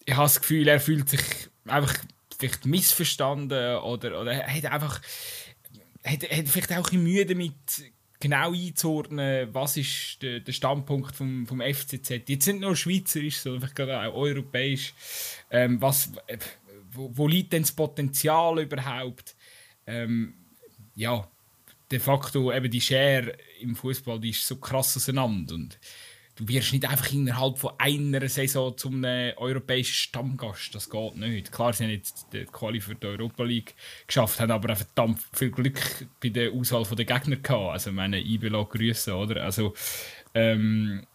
ich habe das Gefühl, er fühlt sich einfach vielleicht missverstanden oder, oder er hat einfach hat, hat vielleicht auch ein Mühe damit, genau einzuordnen, was ist der, der Standpunkt vom, vom FCZ. Jetzt sind nur schweizerisch, sondern vielleicht gerade auch europäisch. Ähm, was, äh, wo, wo, liegt denn das Potenzial überhaupt? Ähm, ja, de facto eben die Schere im Fußball, die ist so krass auseinander und du wirst nicht einfach innerhalb von einer Saison zum europäischen Stammgast. Das geht nicht. Klar, sie haben jetzt die Quali für die Europa League geschafft, haben aber verdammt viel Glück bei der Auswahl der Gegner gehabt. Also meine IBLA grüßen, oder? Also ähm,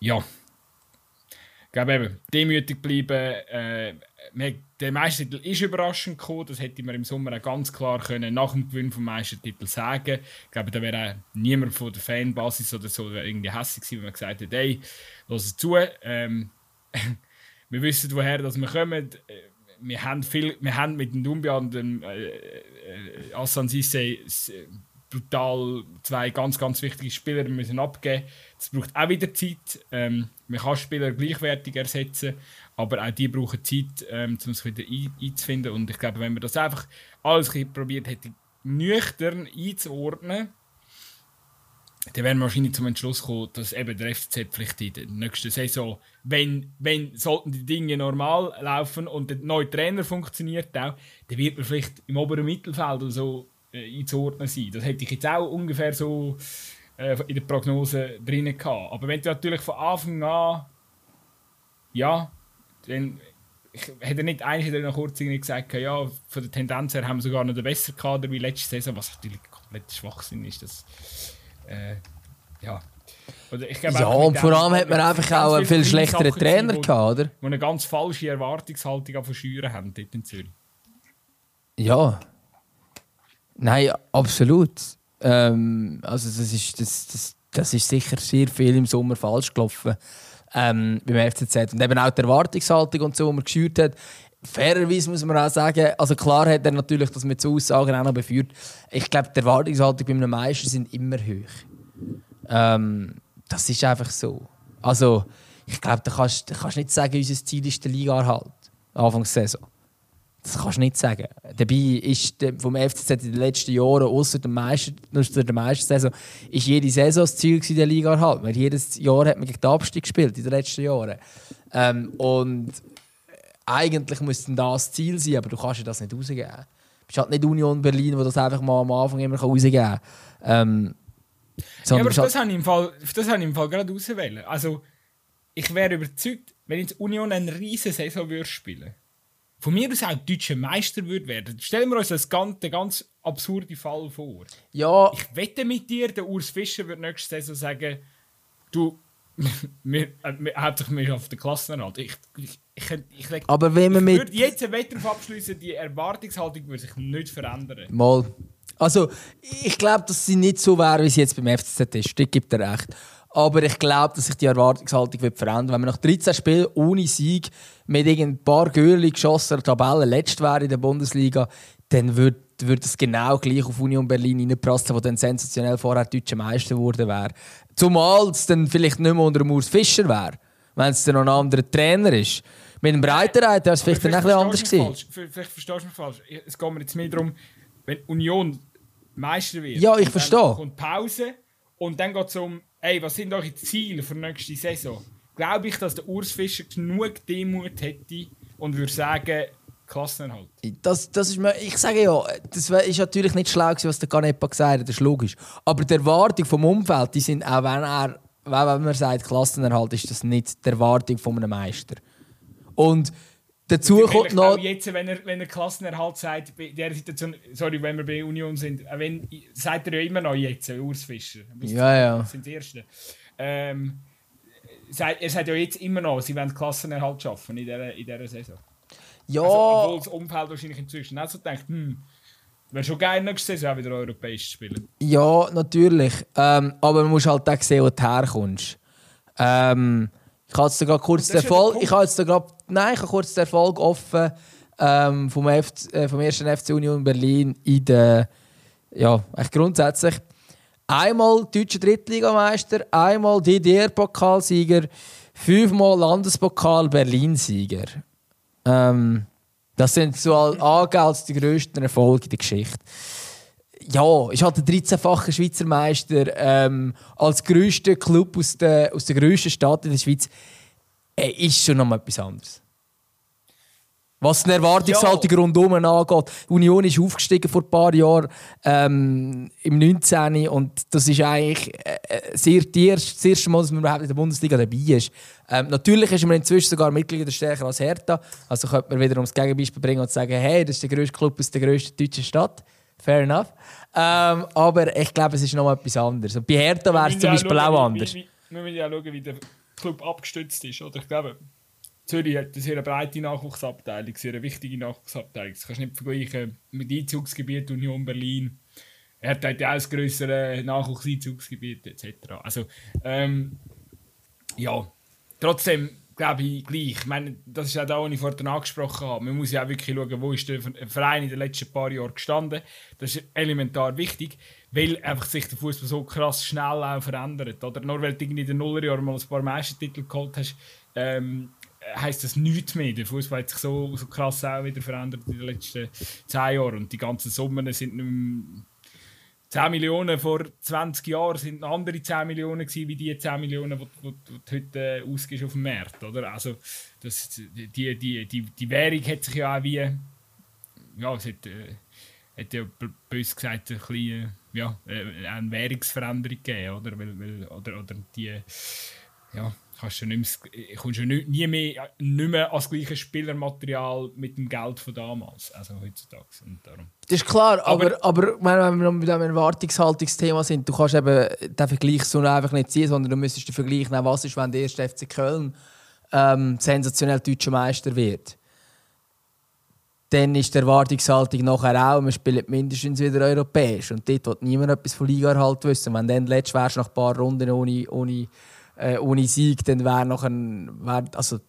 ja, ich glaube eben, demütig bleiben. Äh, der Meistertitel ist überraschend gekommen. Das hätte man im Sommer auch ganz klar können nach dem Gewinn vom Meistertitel sagen. Ich glaube, da wäre niemand von der Fanbasis oder so irgendwie hässlich gewesen, wenn man gesagt hätte, hey, lass zu. Ähm, [LAUGHS] wir wissen, woher dass wir kommen. Wir haben, viel, wir haben mit dem Dumbia und dem äh, äh, Assan Sisse brutal zwei ganz, ganz wichtige Spieler müssen abgeben. Das braucht auch wieder Zeit. Ähm, man kann Spieler gleichwertig ersetzen, aber auch die brauchen Zeit, ähm, um sich wieder ein einzufinden. Und ich glaube, wenn man das einfach alles probiert hätte, nüchtern einzuordnen, dann wären wir wahrscheinlich zum Entschluss kommen, dass eben der FCZ vielleicht in der nächsten Saison, wenn, wenn sollten die Dinge normal laufen und der neue Trainer funktioniert auch, dann wird man vielleicht im oberen Mittelfeld oder so äh, einzuordnen sein. Das hätte ich jetzt auch ungefähr so äh, in der Prognose drin gehabt. Aber wenn du natürlich von Anfang an, ja, dann ich hätte nicht eigentlich noch kurz gesagt, ja, von der Tendenz her haben wir sogar noch einen besseren Kader wie letzte Saison, was natürlich komplett Schwachsinn ist. Das, äh, ja. Glaub, ja, und vor allem hat man einfach auch einen viel schlechteren Trainer gehabt, oder? Die eine ganz falsche Erwartungshaltung von Schüren haben dort in Zürich. Ja. Nein, absolut. Ähm, also das ist, das, das, das ist sicher sehr viel im Sommer falsch gelaufen ähm, beim FCZ. Und eben auch die Erwartungshaltung und so, die man geschürt hat. Fairerweise muss man auch sagen, also klar hat er natürlich das mit so Aussagen auch noch beführt. Ich glaube, die Erwartungshaltung bei einem Meister sind immer hoch. Ähm, das ist einfach so. Also, ich glaube, da kannst du kannst nicht sagen, unser Ziel ist der Liga-Erhalt. Anfang der Saison. Das kannst du nicht sagen. Dabei ist vom FCZ in den letzten Jahren, außer der, Meister, der Meistersaison, ist jede Saison das Ziel der Liga erhalten. Weil jedes Jahr hat man gegen den Abstieg gespielt, in den letzten Jahren. Ähm, und eigentlich müsste das Ziel sein, aber du kannst ja das nicht rausgeben. Du bist halt nicht Union Berlin, wo das einfach mal am Anfang immer rausgeben kann. Ähm, ja, aber das, halt habe ich im Fall, das habe ich im Fall gerade auswählen. Also, ich wäre überzeugt, wenn jetzt Union eine riesige Saison würde spielen von mir aus auch deutscher Meister würde werden. Stellen wir uns das ganz, den ganz absurden Fall vor. Ja. Ich wette mit dir, der Urs Fischer wird nächste Saison sagen, du, [LAUGHS] wir, äh, hauptsächlich auf der Klassenerhalt. Ich, ich, ich, ich, ich, Aber wenn man mit... würde jetzt einen Wetter abschließen, die Erwartungshaltung würde sich nicht verändern. Mal. Also, ich glaube, dass sie nicht so wäre, wie sie jetzt beim FCZ ist. Das gibt er recht. Aber ich glaube, dass sich die Erwartungshaltung wird verändern Wenn man nach 13 Spielen ohne Sieg mit ein paar Gürli geschossener Tabellen letzt wäre in der Bundesliga, dann würde würde es genau gleich auf Union Berlin reinpassen, wo dann sensationell vorher deutscher Meister geworden wäre. Zumal es dann vielleicht nicht mehr unter Urs Fischer wäre, wenn es dann noch ein anderer Trainer ist. Mit dem Breitenreiter wäre es vielleicht, vielleicht dann ein anders gewesen. Vielleicht verstehst du mich falsch. Es geht mir jetzt mehr darum, wenn Union Meister wird. Ja, ich verstehe. Kommt Pause und dann geht es um Ey, was sind eure Ziele für nächste Saison? Glaube ich, dass der Urs Fischer genug Demut hätte und würde sagen, Klassenerhalt. Das, das ist ich sage ja, das ist natürlich nicht schlau, was der Canepa gesagt hat, das ist logisch. Aber die Erwartung vom Umfeld, die sind auch wenn er, wenn man sagt Klassenerhalt, ist das nicht die Erwartung von einem Meister. Und Dazu kommt noch. Jetzt, wenn er, wenn er Klassenerhalt sagt, bei der Situation, sorry, wenn wir bei Union sind, wenn, sagt er ja immer noch jetzt, Urs Fischer. Ja, ja. Das sind die Ersten. Ähm, er sagt ja jetzt immer noch, sie wollen Klassenerhalt schaffen in dieser, in dieser Saison. Ja. Also, obwohl das Umfeld wahrscheinlich inzwischen auch so denkt, hm, wäre schon geil, nächste Saison auch wieder europäisch zu spielen. Ja, natürlich. Ähm, aber man muss halt auch sehen, wo du herkommst. Ähm, ich habe jetzt gerade kurz den Erfolg. Ich habe jetzt gerade, nein, ich habe kurz den Erfolg offen ähm, vom, F, äh, vom ersten FC Union Berlin in der, ja, echt grundsätzlich. Einmal deutscher Drittligameister, einmal DDR-Pokalsieger, fünfmal Landespokal Berlin-Sieger. Ähm, das sind so als die grössten Erfolge in der Geschichte ja, ist halt der 13-fache Schweizer Meister ähm, als grösster Club aus der, aus der grössten Stadt in der Schweiz. Er ist schon noch mal etwas anderes. Was die Erwartungshaltung ja. rundum angeht. Die Union ist aufgestiegen vor ein paar Jahren ähm, im 19. Und das ist eigentlich äh, äh sehr, das erste Mal, dass man überhaupt in der Bundesliga dabei ist. Ähm, natürlich ist man inzwischen sogar Mitglieder stärker als Hertha. Also könnte man wieder ums Gegenbeispiel bringen und sagen, hey, das ist der grösste Club aus der grössten deutschen Stadt. Fair enough. Ähm, aber ich glaube, es ist noch etwas anderes. Und bei Hertha wäre es zum Beispiel auch anders. Wir müssen ja schauen, wie der Club abgestützt ist. Oder ich glaube, Zürich hat eine sehr breite Nachwuchsabteilung, eine sehr wichtige Nachwuchsabteilung. Das kannst du nicht vergleichen mit Einzugsgebiet Union Berlin. Er hat ja auch das größere Nachwuchseinzugsgebiet etc. Also, ähm, ja, trotzdem, glaube ich, gleich. Ich meine, das ist auch da, was ich vorhin angesprochen habe. Man muss ja auch wirklich schauen, wo ist der Verein in den letzten paar Jahren gestanden. Das ist elementar wichtig, weil einfach sich der Fußball so krass schnell auch verändert. Oder? Nur weil du in den Nullerjahren mal ein paar Meistertitel geholt hast, ähm, heisst das nichts mehr. Der Fußball hat sich so, so krass auch wieder verändert in den letzten zehn Jahren. Und die ganzen Summen sind nicht mehr 10 Millionen vor 20 Jahren sind andere 10 Millionen gewesen, wie die 10 Millionen, die, die, heute äh, ausgibst auf dem Markt. Oder? Also, das, die, die, die, die Währung hat sich ja auch wie. Ja, es hat, äh, hat ja bös gesagt ein bisschen, ja, äh, eine Währungsveränderung gegeben. Oder? Weil, weil, oder, oder die. Ja, kannst du nicht mehr, kommst du nie mehr, nicht mehr als gleiches Spielermaterial mit dem Geld von damals, also heutzutage. Und darum. Das ist klar, aber, aber, aber wenn wir bei diesem Erwartungshaltungsthema sind, du kannst eben den Vergleich so einfach nicht ziehen, sondern du müsstest den Vergleich nehmen, was ist, wenn der erste FC Köln ähm, sensationell deutscher Meister wird. Dann ist die Erwartungshaltung nachher auch, man spielt mindestens wieder europäisch. Und dort wird niemand etwas von Liga halt wissen. Wenn dann letztes wärst nach ein paar Runden ohne, ohne äh, ohne Sieg, dann wäre noch ein. Wär, also,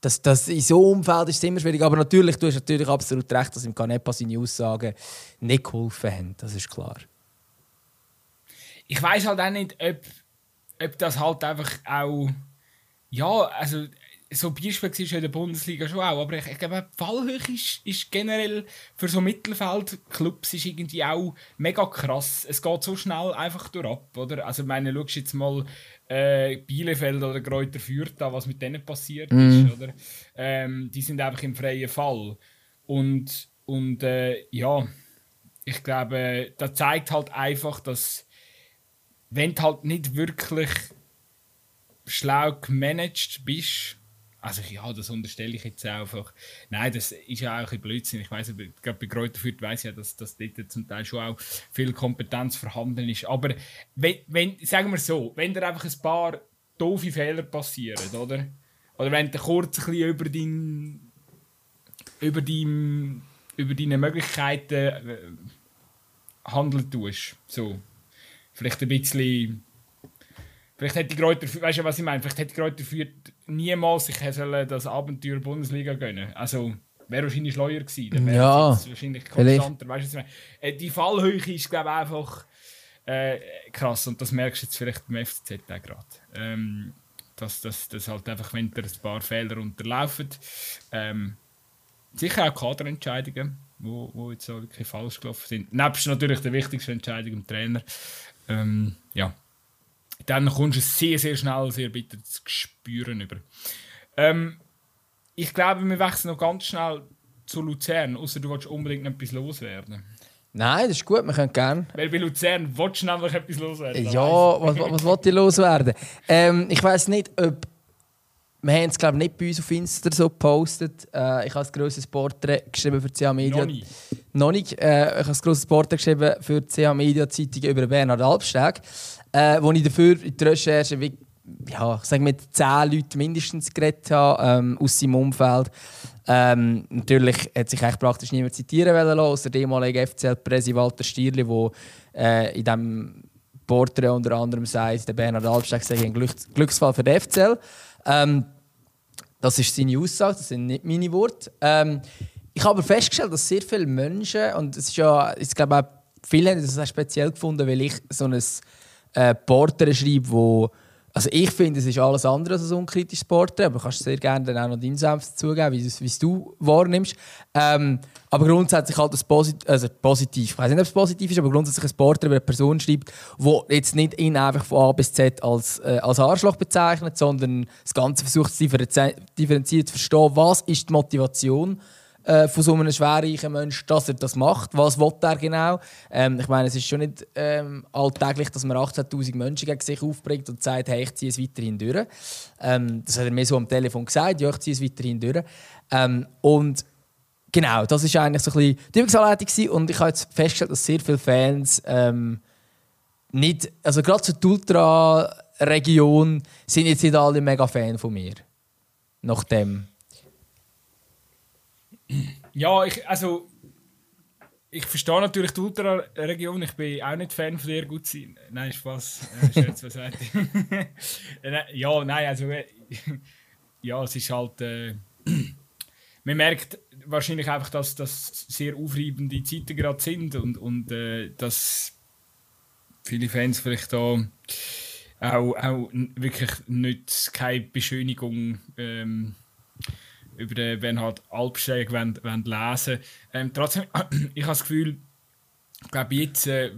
das, das in so einem Umfeld ist es immer schwierig. Aber natürlich, du hast natürlich absolut recht, dass im Canepa seine Aussagen nicht geholfen haben. Das ist klar. Ich weiß halt auch nicht, ob, ob das halt einfach auch. Ja, also so Beispiel war in der Bundesliga schon auch, aber ich, ich glaube, die Fallhöhe ist, ist generell für so Mittelfeldclubs ist irgendwie auch mega krass. Es geht so schnell einfach durch oder? Also ich meine, schau jetzt mal äh, Bielefeld oder Kräuter Fürth an, was mit denen passiert mm. ist, oder? Ähm, die sind einfach im freien Fall. Und, und äh, ja, ich glaube, das zeigt halt einfach, dass wenn du halt nicht wirklich schlau gemanagt bist, also ja, das unterstelle ich jetzt einfach. Nein, das ist ja auch ein Blödsinn. Ich weiß, gerade bei Kräuter Fürth weiß ja, dass, dass dort zum Teil schon auch viel Kompetenz vorhanden ist. Aber wenn, wenn sagen wir so, wenn da einfach ein paar doofe Fehler passieren, oder? Oder wenn du kurz ein bisschen über dein, über dein, über deine Möglichkeiten äh, handeln tust, so vielleicht ein bisschen Vielleicht hätte Kräuter, weißt du, was ich meine? Vielleicht hätte Kräuter Niemals sich das Abenteuer Bundesliga gönnen. Also wäre wahrscheinlich schleuer gewesen. Ja, wahrscheinlich konstanter. Weißt du, ich? Äh, die Fallhöhe ist, glaube ich, einfach äh, krass. Und das merkst du jetzt vielleicht beim FCZ auch gerade. Ähm, dass das dass halt einfach, wenn da ein paar Fehler unterlaufen, ähm, sicher auch Kaderentscheidungen, wo, wo jetzt so wirklich falsch gelaufen sind. Nebst natürlich der wichtigsten Entscheidung im Trainer. Ähm, ja dann kommst du sehr, sehr schnell, sehr bitter zu spüren über. Ähm, ich glaube, wir wechseln noch ganz schnell zu Luzern, außer du willst unbedingt etwas loswerden. Nein, das ist gut, wir können gerne. Weil bei Luzern willst du nämlich etwas loswerden. Ja, was, was, was wollt ihr loswerden? Ähm, ich weiß nicht, ob. Wir haben es, glaube nicht bei uns auf Insta so gepostet. Äh, ich habe ein grosses Porträt geschrieben für CH Media. Noch nicht. Noch nicht. Äh, ich habe ein grosses Porträt geschrieben für CH Media Zeitung über Bernhard Albsteg äh, wo ich dafür in der Recherche wie, ja, ich sage mit zehn Leuten mindestens geredet habe, ähm, aus seinem Umfeld. Ähm, natürlich hat sich eigentlich praktisch niemand zitieren wollen, außer der ehemalige FCL-Präsi Walter Stierli, der äh, in diesem Porträt unter anderem sagt, der Bernhard Albsteg sei ein Glücks Glücksfall für den FCL. Ähm, das ist seine Aussage, das sind nicht meine Worte. Ähm, ich habe aber festgestellt, dass sehr viele Menschen, und es ist ja, ich glaube auch viele haben das auch speziell gefunden, weil ich so ein äh, Porter schreibe, wo also ich finde, es ist alles andere als ein unkritisches Porträt, aber du kannst sehr gerne dann auch noch deinen Senf zugeben, wie du wahrnimmst. Ähm, aber grundsätzlich halt das Posit also positiv, ich weiß nicht, ob es positiv ist, aber grundsätzlich ein Porträt über eine Person schreibt, wo jetzt nicht ihn einfach von A bis Z als, äh, als Arschloch bezeichnet, sondern das Ganze versucht zu differenziert zu verstehen, was ist die Motivation ist äh, von so einem schwerreichen Menschen, dass er das macht. Was will er genau? Ähm, ich meine, es ist schon nicht ähm, alltäglich, dass man 18'000 Menschen gegen sich aufbringt und sagt, hey, ich ziehe es weiterhin durch. Ähm, das hat er mir so am Telefon gesagt, ja, ich ziehe es weiterhin durch. Ähm, und genau, das war eigentlich so ein bisschen die Übungsanleitung und ich habe jetzt festgestellt, dass sehr viele Fans ähm, nicht, also gerade zur Ultra-Region sind jetzt nicht alle mega Fan von mir. Nach dem. Ja, ich, also ich verstehe natürlich die Ultra-Region. Ich bin auch nicht Fan von dir gut sein. Nein, Spaß. Äh, Scherz beiseite. [LAUGHS] ja, nein, also äh, [LAUGHS] ja, es ist halt. Äh, man merkt wahrscheinlich einfach, dass das sehr aufreibende Zeiten gerade sind und, und äh, dass viele Fans vielleicht da auch, auch wirklich nicht keine Beschönigung ähm, über den Bernhard Albsteg wollen, wollen lesen ähm, Trotzdem, [CLEARS THROAT] ich habe das Gefühl, ich glaube jetzt, äh, ich,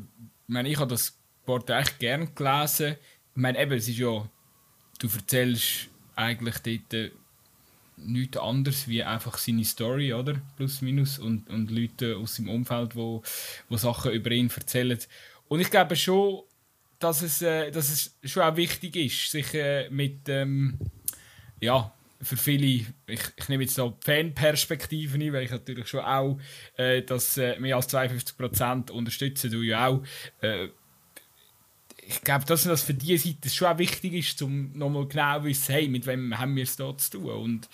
meine, ich habe das Wort echt gerne gelesen. Ich meine, eben, es ist ja, du erzählst eigentlich dort äh, nichts anderes wie einfach seine Story, oder? Plus, minus. Und, und Leute aus seinem Umfeld, wo, wo Sachen über ihn erzählen. Und ich glaube schon, dass es, äh, dass es schon auch wichtig ist, sich äh, mit, ähm, ja, für viele, ich, ich nehme jetzt so Fanperspektiven ein, weil ich natürlich schon auch äh, das äh, mehr als 52% unterstütze, du ja auch. Äh, ich glaube, dass das für diese Seite schon auch wichtig ist, um nochmal genau zu wissen, hey, mit wem haben wir es da zu tun. Und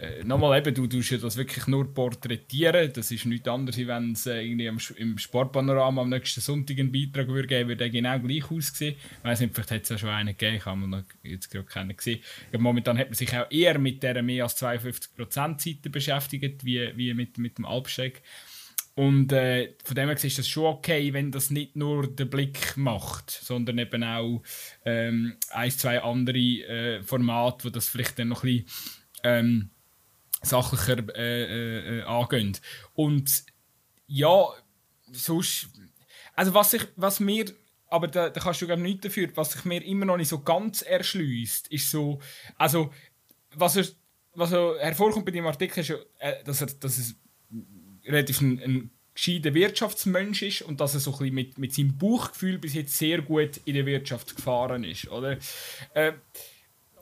äh, nochmal eben, du tust ja das wirklich nur porträtieren. Das ist nichts anderes, als wenn es äh, irgendwie im Sportpanorama am nächsten Sonntag einen Beitrag würde geben, würde der genau gleich aussehen. Ich weiß nicht, vielleicht hat es ja schon einen gegeben, ich habe noch jetzt gerade keinen gesehen. Momentan hat man sich auch eher mit der mehr als 52% Seite beschäftigt, wie, wie mit, mit dem Alpsteig. Und äh, von dem her ist das schon okay, wenn das nicht nur den Blick macht, sondern eben auch ähm, ein, zwei andere äh, Formate, wo das vielleicht dann noch ein bisschen ähm, sachlicher äh, äh, äh, angehen. Und ja, sonst. Also, was, ich, was mir. Aber da, da kannst du glaube nichts dafür. Was sich mir immer noch nicht so ganz erschließt, ist so. Also, was, er, was er hervorkommt bei dem Artikel, ist, äh, dass, er, dass es relativ ein, ein gescheiter Wirtschaftsmensch ist und dass er so ein bisschen mit, mit seinem Bauchgefühl bis jetzt sehr gut in der Wirtschaft gefahren ist. Oder? Äh,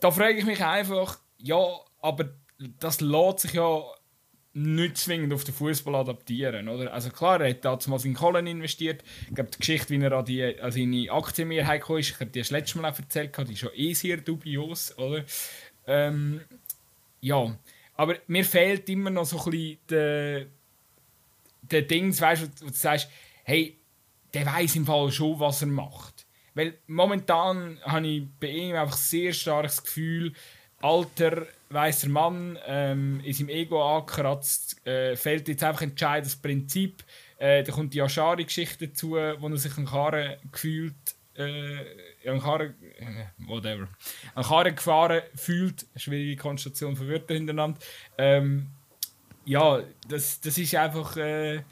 da frage ich mich einfach, ja, aber das lässt sich ja nicht zwingend auf den Fußball adaptieren. Oder? Also klar, er hat damals in Kohlen investiert. Ich glaube, die Geschichte, wie er an, die, an seine Aktienmehrheit kam, ist, ich habe die das letzte Mal auch erzählt, die ist schon eh sehr dubios. Oder? Ähm, ja, aber mir fehlt immer noch so ein bisschen der, weißt du, wo du sagst, hey, der weiß im Fall schon, was er macht. Weil momentan habe ich bei ihm einfach sehr starkes Gefühl, alter weißer Mann ähm, in seinem Ego angekratzt, äh, fällt jetzt einfach entscheidendes Prinzip. Äh, da kommt die Ashari-Geschichte dazu, wo er sich an Karren gefühlt, äh, an Karren, äh, whatever, an Karren gefahren fühlt. Schwierige Konstellation von Wörtern hintereinander. Ähm, ja, das, das ist einfach, äh,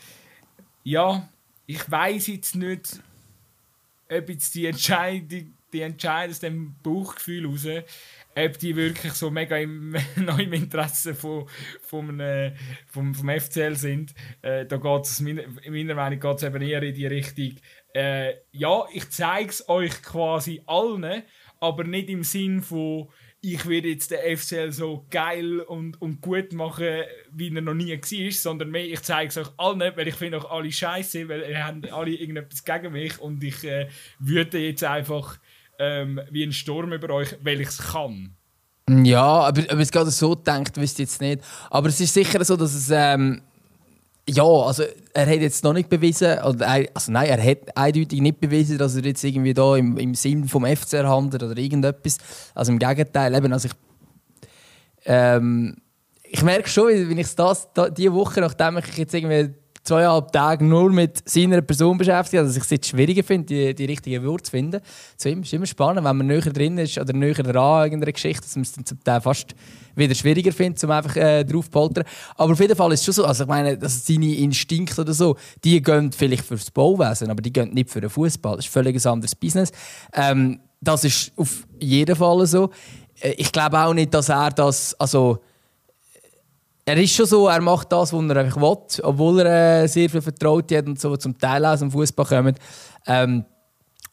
ja, ich weiß jetzt nicht, ob jetzt die Entscheidung, die Entscheidung aus dem Bauchgefühl raus ob die wirklich so mega im, [LAUGHS] noch im Interesse von, von einem, vom, vom FCL sind. Äh, da geht es, in meiner Meinung geht es eben eher in die Richtung, äh, ja, ich zeige es euch quasi allen, aber nicht im Sinn von, ich werde jetzt den FCL so geil und, und gut machen, wie er noch nie war, sondern mehr, ich zeige es euch allen, weil ich finde euch alle scheiße, weil ihr habt alle irgendetwas gegen mich und ich äh, würde jetzt einfach ähm, wie ein Sturm über euch, weil ich es kann. Ja, aber, aber es gerade so denkt, wüsste ich jetzt nicht. Aber es ist sicher so, dass es. Ähm, ja, also er hat jetzt noch nicht bewiesen, also nein, er hat eindeutig nicht bewiesen, dass er jetzt irgendwie da im, im Sinn vom FCR handelt oder irgendetwas. Also im Gegenteil, eben, also ich, ähm, ich merke schon, wenn ich das da, diese Woche, nachdem ich jetzt irgendwie zweieinhalb Tage nur mit seiner Person beschäftigt, also ich es jetzt schwieriger finde, die, die richtige Worte zu finden. Zu ihm ist immer spannend, wenn man näher drin ist oder näher dran irgendeiner Geschichte, dass man es dann zum Teil fast wieder schwieriger findet, um einfach äh, drauf zu poltern. Aber auf jeden Fall ist es schon so, also ich meine, dass seine Instinkte oder so, die gehen vielleicht fürs Bauwesen, aber die gehen nicht für den Fußball. Das ist völlig ein anderes Business. Ähm, das ist auf jeden Fall so. Äh, ich glaube auch nicht, dass er das, also er ist schon so, er macht das, was er einfach will, obwohl er äh, sehr viel Vertraute hat und so, zum Teil aus dem Fußball kommen. Ähm,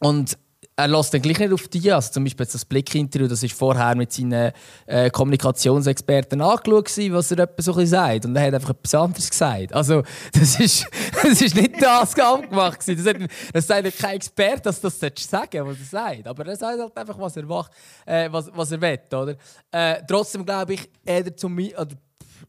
und er lässt dann gleich nicht auf die. Also zum Beispiel das Blick-Interview, das ist vorher mit seinen äh, Kommunikationsexperten angeschaut, was er etwa so ein sagt. Und er hat einfach etwas anderes gesagt. Also [LAUGHS] das ist, [LAUGHS] das ist nicht das gemacht. Das, hat, das sagt kein Experte, dass das sagen was er sagt. Aber er sagt halt einfach, was er macht, äh, was, was er will. Oder? Äh, trotzdem glaube ich, er zum, oder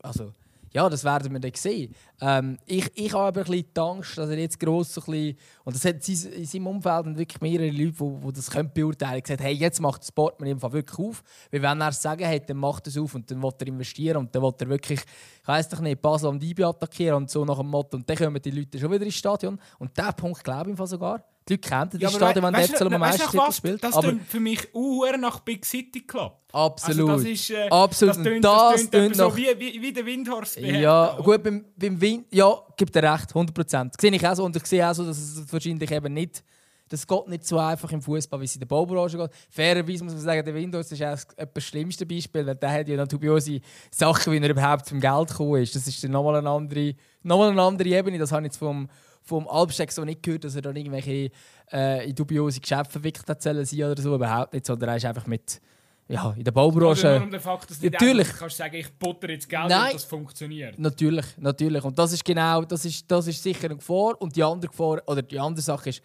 also ja, das werden wir dann sehen. Ähm, ich, ich habe aber ein bisschen Angst, dass er jetzt gross so ein bisschen, und das hat in seinem Umfeld wirklich mehrere Leute, die, die das können beurteilen können, gesagt, hey, jetzt macht das Sport mir einfach wirklich auf. Weil wenn er es sagen hat, dann macht es auf und dann will er investieren und dann will er wirklich, ich weiss doch nicht, Basel und IB attackieren und so nach dem Motto. Und dann kommen die Leute schon wieder ins Stadion. Und diesen Punkt glaube ich sogar. Die Leute kennen das ja, Stadion, wenn der FC am Meistertitel spielt. Das aber für mich uhr nach Big City Club. Absolut. Also das ist, äh, Absolut. Das tönt, das tönt so wie, wie, wie der Windhorst Ja, gut, beim, beim Wind, ja, gibt er recht, 100%. Sehe ich auch so und ich sehe auch so, dass es wahrscheinlich eben nicht das geht nicht so einfach im Fußball, wie es in der Baubranche geht. Fairerweise muss man sagen, der Windows ist auch das schlimmste Beispiel, weil der hat ja dann dubiose Sachen, wie er überhaupt zum Geld gekommen ist. Das ist dann nochmal eine andere, nochmal eine andere Ebene. Das habe ich jetzt vom, vom Albsteck so nicht gehört, dass er dann irgendwelche äh, in dubiose Geschäfte verwickelt hat sein oder so. Überhaupt nicht, sondern er ist einfach mit ja, in der Baubranche. Oder nur um den Fakt, dass natürlich kannst du sagen, ich butter jetzt Geld Nein, und das funktioniert. Natürlich, natürlich. Und das ist genau, das ist, das ist sicher eine Gefahr. Und die andere Gefahr, oder die andere Sache ist,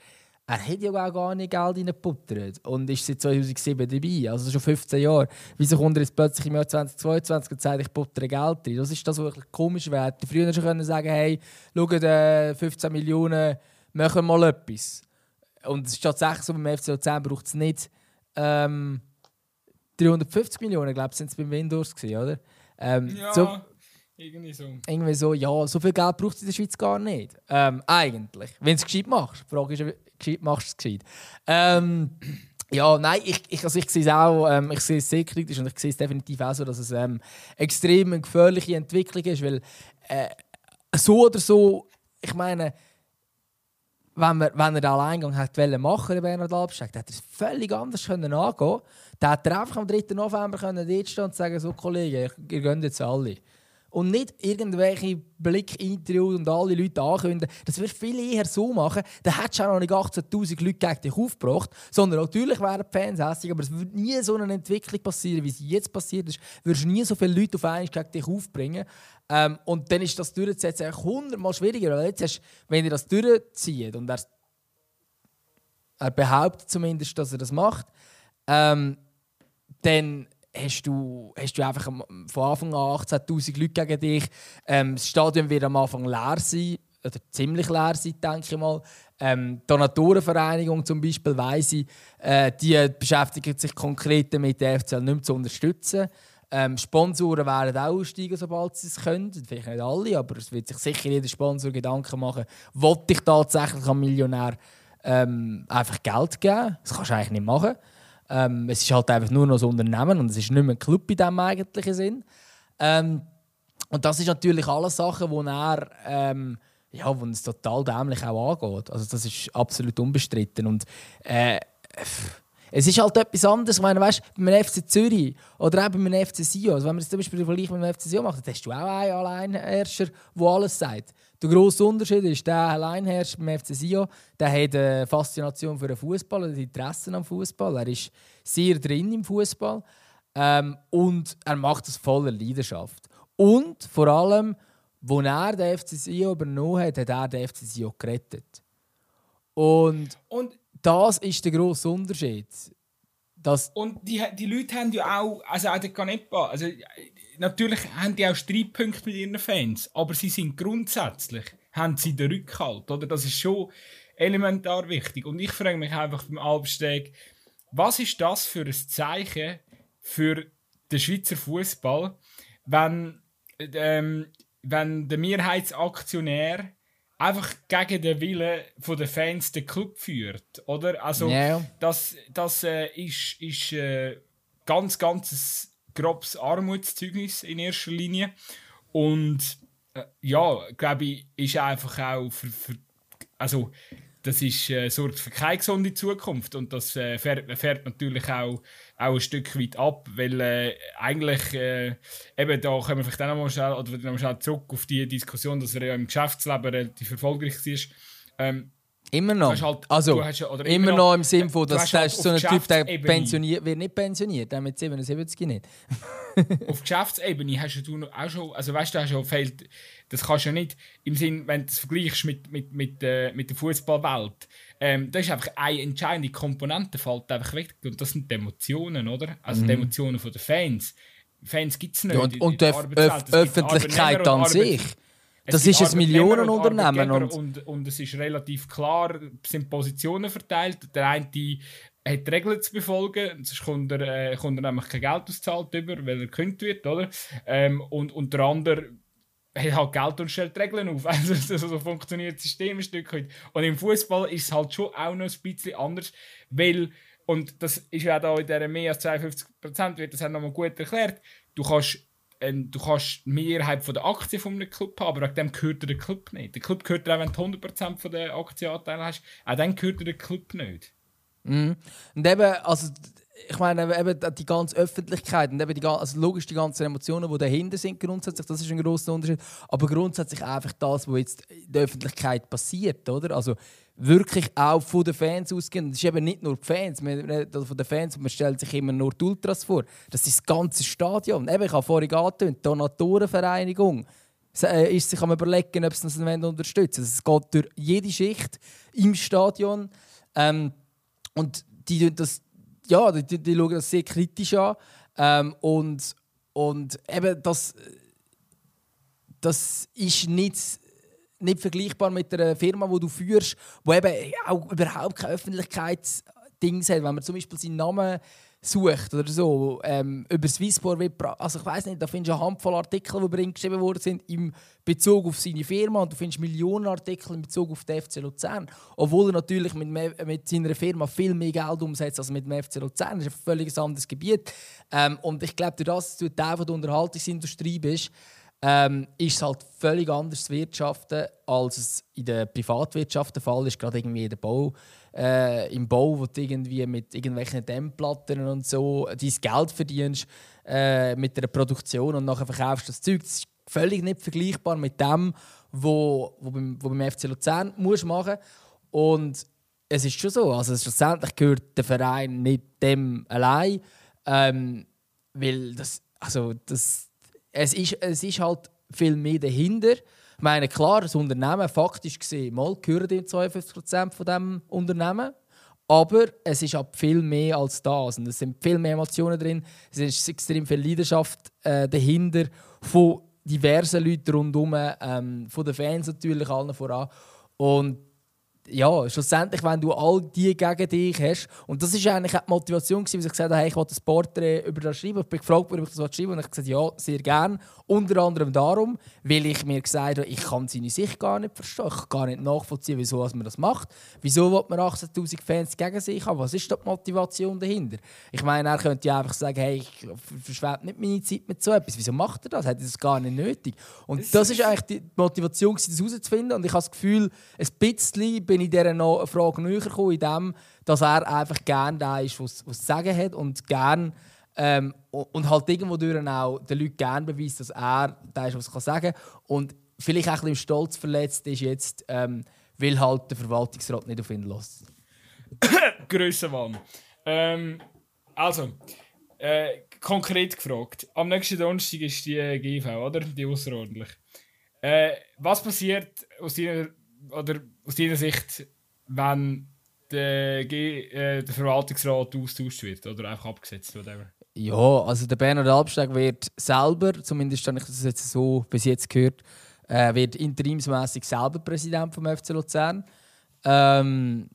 er hat ja auch gar nicht Geld reingebuttert und ist seit 2007 dabei, also schon 15 Jahre. Wieso kommt er jetzt plötzlich im Jahr 2022 und sagt, ich buttere Geld rein? Das ist das, was komisch wäre. Die früher schon können sagen, hey, schaut, äh, 15 Millionen, machen mal etwas. Und es ist tatsächlich so, beim FC Luzern braucht es nicht ähm, 350 Millionen, glaube ich, sind es beim Windows gewesen, oder? Ähm, ja. So, irgendwie so. Irgendwie so, ja, so viel Geld braucht es in der Schweiz gar nicht. Ähm, eigentlich. Wenn du es gescheit machst. Die Frage ist, gescheit machst gescheit. Ähm, ja, nein, ich, ich, also ich sehe es auch, ähm, ich sehe es sehr kritisch und ich sehe es definitiv auch so, dass es ähm, extrem eine gefährliche Entwicklung ist, weil äh, so oder so, ich meine, wenn, wir, wenn er den Alleingang hat machen in Bernhard Albsteg, hätte er es völlig anders können angehen Dann hätte er einfach am 3. November können dort stehen und sagen, so Kollegen, ihr gönnt jetzt alle und nicht irgendwelche Blickinterviews und alle Leute ankündigen. Das wirst viel eher so machen. Dann hättest du auch noch nicht 18'000 Leute gegen dich aufgebracht. Sondern natürlich wären die Fans hässlich, aber es würde nie so eine Entwicklung passieren, wie sie jetzt passiert ist. Du würdest nie so viele Leute auf einmal gegen dich aufbringen. Ähm, und dann ist das durchzusetzen hundertmal schwieriger. Weil jetzt hast, wenn ihr das durchzieht und er, er behauptet zumindest, dass er das macht, ähm, dann hast du, hast du einfach von Anfang an 18'000 Leute gegen dich. Ähm, das Stadion wird am Anfang leer sein, oder ziemlich leer sein, denke ich mal. Ähm, die Donatorenvereinigung zum Beispiel, weiss ich, äh, die beschäftigt sich konkret damit, den FCL nicht mehr zu unterstützen. Ähm, Sponsoren werden auch aussteigen, sobald sie es können. Vielleicht nicht alle, aber es wird sich sicher jeder Sponsor Gedanken machen, wollte ich tatsächlich am Millionär ähm, einfach Geld geben? Das kannst du eigentlich nicht machen. Ähm, es ist halt einfach nur noch ein Unternehmen und es ist nicht mehr ein Club in diesem eigentlichen Sinn. Ähm, und das ist natürlich alles Sachen, wo er ähm, ja, wo es total dämlich auch angeht. Also das ist absolut unbestritten. Und äh, es ist halt etwas anderes. Ich meine, weißt, beim FC Zürich oder auch beim FC Sion, also wenn man es zum Beispiel den Vergleich mit dem FC Sion macht, dann hast du auch einen Alleinherrscher, der alles sagt. Der grosse Unterschied ist, der Alleinherrscher beim FC Sion, der hat eine Faszination für den Fußball, hat Interessen am Fußball. Er ist sehr drin im Fußball ähm, und er macht das voller Leidenschaft. Und vor allem, als er den FC Sion übernommen hat, hat er den FC Sion gerettet. Und, und das ist der grosse Unterschied. Das und die, die Leute haben ja auch, also auch der Canepa, also natürlich haben die auch Streitpunkte mit ihren Fans, aber sie sind grundsätzlich, haben sie den Rückhalt, oder? Das ist schon elementar wichtig. Und ich frage mich einfach beim Albsteg, was ist das für ein Zeichen für den Schweizer Fußball, wenn, ähm, wenn der Mehrheitsaktionär einfach gegen den Willen der Fans den Club führt, oder? Also yeah. das, das äh, ist, ist äh, ganz, ganz grobes Armutszeugnis in erster Linie. Und äh, ja, glaube ich, ist einfach auch für, für also das ist, äh, sorgt für keine gesunde Zukunft und das äh, fährt, fährt, natürlich auch, auch ein Stück weit ab, weil äh, eigentlich, äh, eben da kommen wir vielleicht auch noch mal schnell, oder noch schnell zurück auf die Diskussion, dass er ja im Geschäftsleben relativ erfolgreich ist. Ähm, Immer noch. Halt, also, ja, immer, immer, noch im Sinne von, dass halt so ein Typ, der pensioniert, wird nicht pensioniert, der mit 77 nicht. [LAUGHS] auf Geschäftsebene hast du auch schon, also weißt du, hast schon fehlt, das kannst du ja nicht im Sinn, wenn du es vergleichst mit, mit, mit, äh, mit der Fußballwelt, ähm, da ist einfach eine entscheidende Komponente fällt einfach weg und das sind die Emotionen, oder? Also mhm. die Emotionen der Fans Fans gibt es nicht. Ja, und, und die Öf Öffentlichkeit an sich. Das ist ein Millionenunternehmen. Und, und, und, es ist relativ klar, sind Positionen verteilt. Der eine hat die Regeln zu befolgen, sonst kommt er, äh, kommt er nämlich kein Geld auszahlt über, weil er gekündigt wird, oder? Ähm, und, und der andere hat halt Geld und stellt Regeln auf. [LAUGHS] Also so funktioniert das System ein Stück weit. Und im Fußball ist es halt schon auch noch ein bisschen anders, weil und das ist ja da in dieser mehr als 52 Prozent wird das nochmal gut erklärt. Du kannst ähm, du kannst die Mehrheit von der Aktien von einem Club haben, aber wegen dem gehört der Club nicht. Der Club gehört dir auch, wenn du 100% von der Aktienanteile hast, auch dann gehört der Club nicht. Mhm. Und eben, also ich meine, eben die ganze Öffentlichkeit und eben die, also logisch die ganzen Emotionen, die dahinter sind grundsätzlich, das ist ein großer Unterschied. Aber grundsätzlich einfach das, was jetzt in der Öffentlichkeit passiert, oder? Also wirklich auch von den Fans ausgehen. Das ist eben nicht nur die Fans, man redet von den Fans, man stellt sich immer nur die Ultras vor. Das ist das ganze Stadion. Eben, ich habe vorhin angetönt, die Donatorenvereinigung äh, ist sich am überlegen, ob sie das unterstützen Es geht durch jede Schicht im Stadion. Ähm, und die, das, ja, die, die, schauen das sehr kritisch an. Ähm, und, und eben das, das ist nicht nicht vergleichbar mit einer Firma, die du führst, die eben auch überhaupt kein Öffentlichkeitsding hat. Wenn man zum Beispiel seinen Namen sucht oder so, ähm, über Swissport wird, also ich weiß nicht, da findest du eine Handvoll Artikel, die geschrieben worden sind im Bezug auf seine Firma und du findest Millionen Artikel in Bezug auf den FC Luzern, obwohl er natürlich mit, mit seiner Firma viel mehr Geld umsetzt als mit dem FC Luzern. Das ist ein völlig anderes Gebiet ähm, und ich glaube, durch das, dass du Teil der Unterhaltungsindustrie bist, ähm, ist es halt völlig anders zu wirtschaften, als es in der Privatwirtschaft der Fall ist, gerade irgendwie der Bau, äh, im Bau, wo du irgendwie mit irgendwelchen Dämmplatten und so dein Geld verdienst äh, mit der Produktion und nachher verkaufst du das Zeug. Das ist völlig nicht vergleichbar mit dem, wo, wo, beim, wo beim FC Luzern musst machen und es ist schon so, also schlussendlich gehört der Verein nicht dem allein, ähm, weil das, also das es ist, es ist halt viel mehr dahinter. Ich meine, klar, das Unternehmen, faktisch gesehen, mal gehören die 52% von diesem Unternehmen. Aber es ist halt viel mehr als das. Und es sind viel mehr Emotionen drin. Es ist extrem viel Leidenschaft äh, dahinter von diversen Leuten rundherum, ähm, von den Fans natürlich allen voran. Und ja, schlussendlich, wenn du all die gegen dich hast, und das ist eigentlich auch die Motivation, gewesen, ich gesagt habe, hey, ich will das Porträt über das schreiben. Ich bin gefragt worden, ob ich das schreiben und ich habe gesagt, ja, sehr gerne. Unter anderem darum, weil ich mir gesagt habe, ich kann seine Sicht gar nicht verstehen. Ich kann gar nicht nachvollziehen, wieso man das macht. Wieso will man 18'000 Fans gegen sich haben? Was ist da die Motivation dahinter? Ich meine, er könnte ja einfach sagen, hey, ich verschwende nicht meine Zeit mit so etwas. Wieso macht er das? Hat er das gar nicht nötig? Und das, das ist eigentlich die Motivation, das herauszufinden. Und ich habe das Gefühl, ein bisschen bin ich dieser Frage näher gekommen, in dem, dass er einfach gerne da ist, was, zu sagen hat und gern ähm, und halt irgendwo durch auch den Leuten gerne beweist, dass er da ist, was er sagen kann. Und vielleicht auch ein bisschen Stolz verletzt ist jetzt, ähm, weil halt der Verwaltungsrat nicht auf ihn lässt. [COUGHS] Grössenwahn. Ähm, also, äh, konkret gefragt. Am nächsten Donnerstag ist die äh, GV, oder? Die außerordentlich. Äh, was passiert aus deiner, oder aus deiner Sicht, wenn der, G äh, der Verwaltungsrat austauscht wird oder einfach abgesetzt wird? Ja, also der Bernhard Albsteg wird selber, zumindest habe ich das jetzt so bis jetzt gehört, äh, wird interimsmäßig selber Präsident vom FC Luzern. Ähm,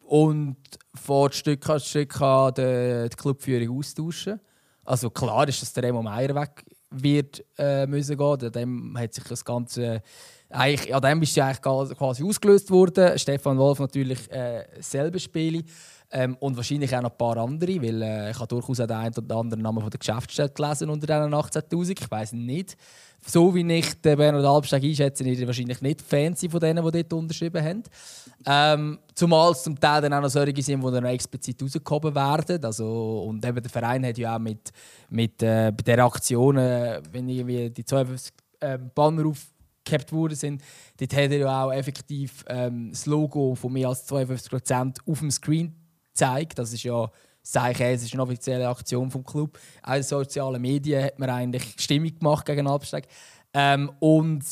und vor Stück an Stück kann die, die Clubführung austauschen. Also klar ist, dass der Remo Meier weg wird äh, müssen gehen. Dem hat sich das Ganze eigentlich, an dem ist ja eigentlich quasi ausgelöst worden. Stefan Wolf natürlich äh, selber Spiele. Ähm, und wahrscheinlich auch noch ein paar andere, weil äh, ich habe durchaus auch den einen oder anderen Namen von der Geschäftsstelle gelesen unter diesen 18'000. Ich weiß nicht. So wie ich den Bernhard Albsteg einschätze, ist wahrscheinlich nicht Fans von denen, die dort unterschrieben haben. Ähm, zumal es zum Teil dann auch noch solche sind, die dann explizit rausgehoben werden. Also, und eben der Verein hat ja auch mit, mit äh, bei dieser Aktion, äh, wenn irgendwie die zwei äh, Banner aufgehabt worden sind, dort hat er ja auch effektiv ähm, das Logo von mehr als 52% auf dem Screen gezeigt. Das ist ja Zeichen, es ist eine offizielle Aktion vom Club. Auch in sozialen Medien hat man eigentlich Stimmung gemacht gegen Abstieg. Ähm, und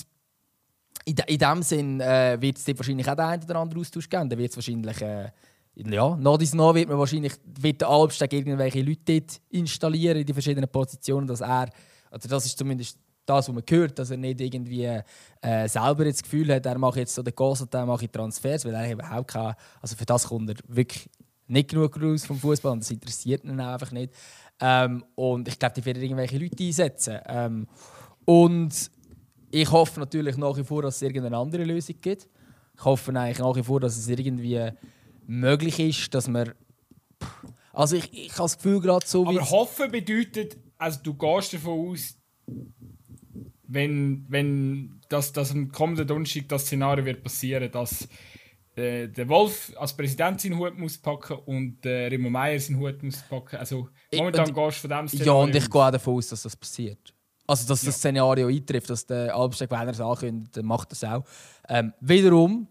in, in dem Sinn äh, wird es wahrscheinlich auch den einen oder anderen Austausch geben. Da wird es wahrscheinlich äh, ja, nach dies nach wird man wahrscheinlich wird der Albsteg irgendwelche Leute dort installieren in die verschiedenen Positionen, dass er, also das ist zumindest das, was man hört, dass er nicht irgendwie äh, selber das Gefühl hat, er macht jetzt so den Gas und dann mache ich Transfers, weil er überhaupt keine, also für das kommt er wirklich nicht genug raus vom Fußball und das interessiert ihn einfach nicht. Ähm, und ich glaube, die werden irgendwelche Leute einsetzen. Ähm, und ich hoffe natürlich nach wie vor, dass es irgendeine andere Lösung gibt. Ich hoffe eigentlich nach wie vor, dass es irgendwie möglich ist, dass man. Also ich, ich habe das Gefühl gerade so. Aber hoffen bedeutet, also du gehst davon aus, wenn, wenn das, das am kommenden Donnerstag das Szenario wird passieren, dass äh, der Wolf als Präsident seinen Hut muss packen und äh, Remo Meier seinen Hut muss packen. Also momentan ich, gehst du von dem Szenario Ja, und ich gehe auch davon aus, dass das passiert. Also, dass das Szenario eintrifft, dass der Albsteg, wenn er es ankündigt, dann macht das auch. Ähm, wiederum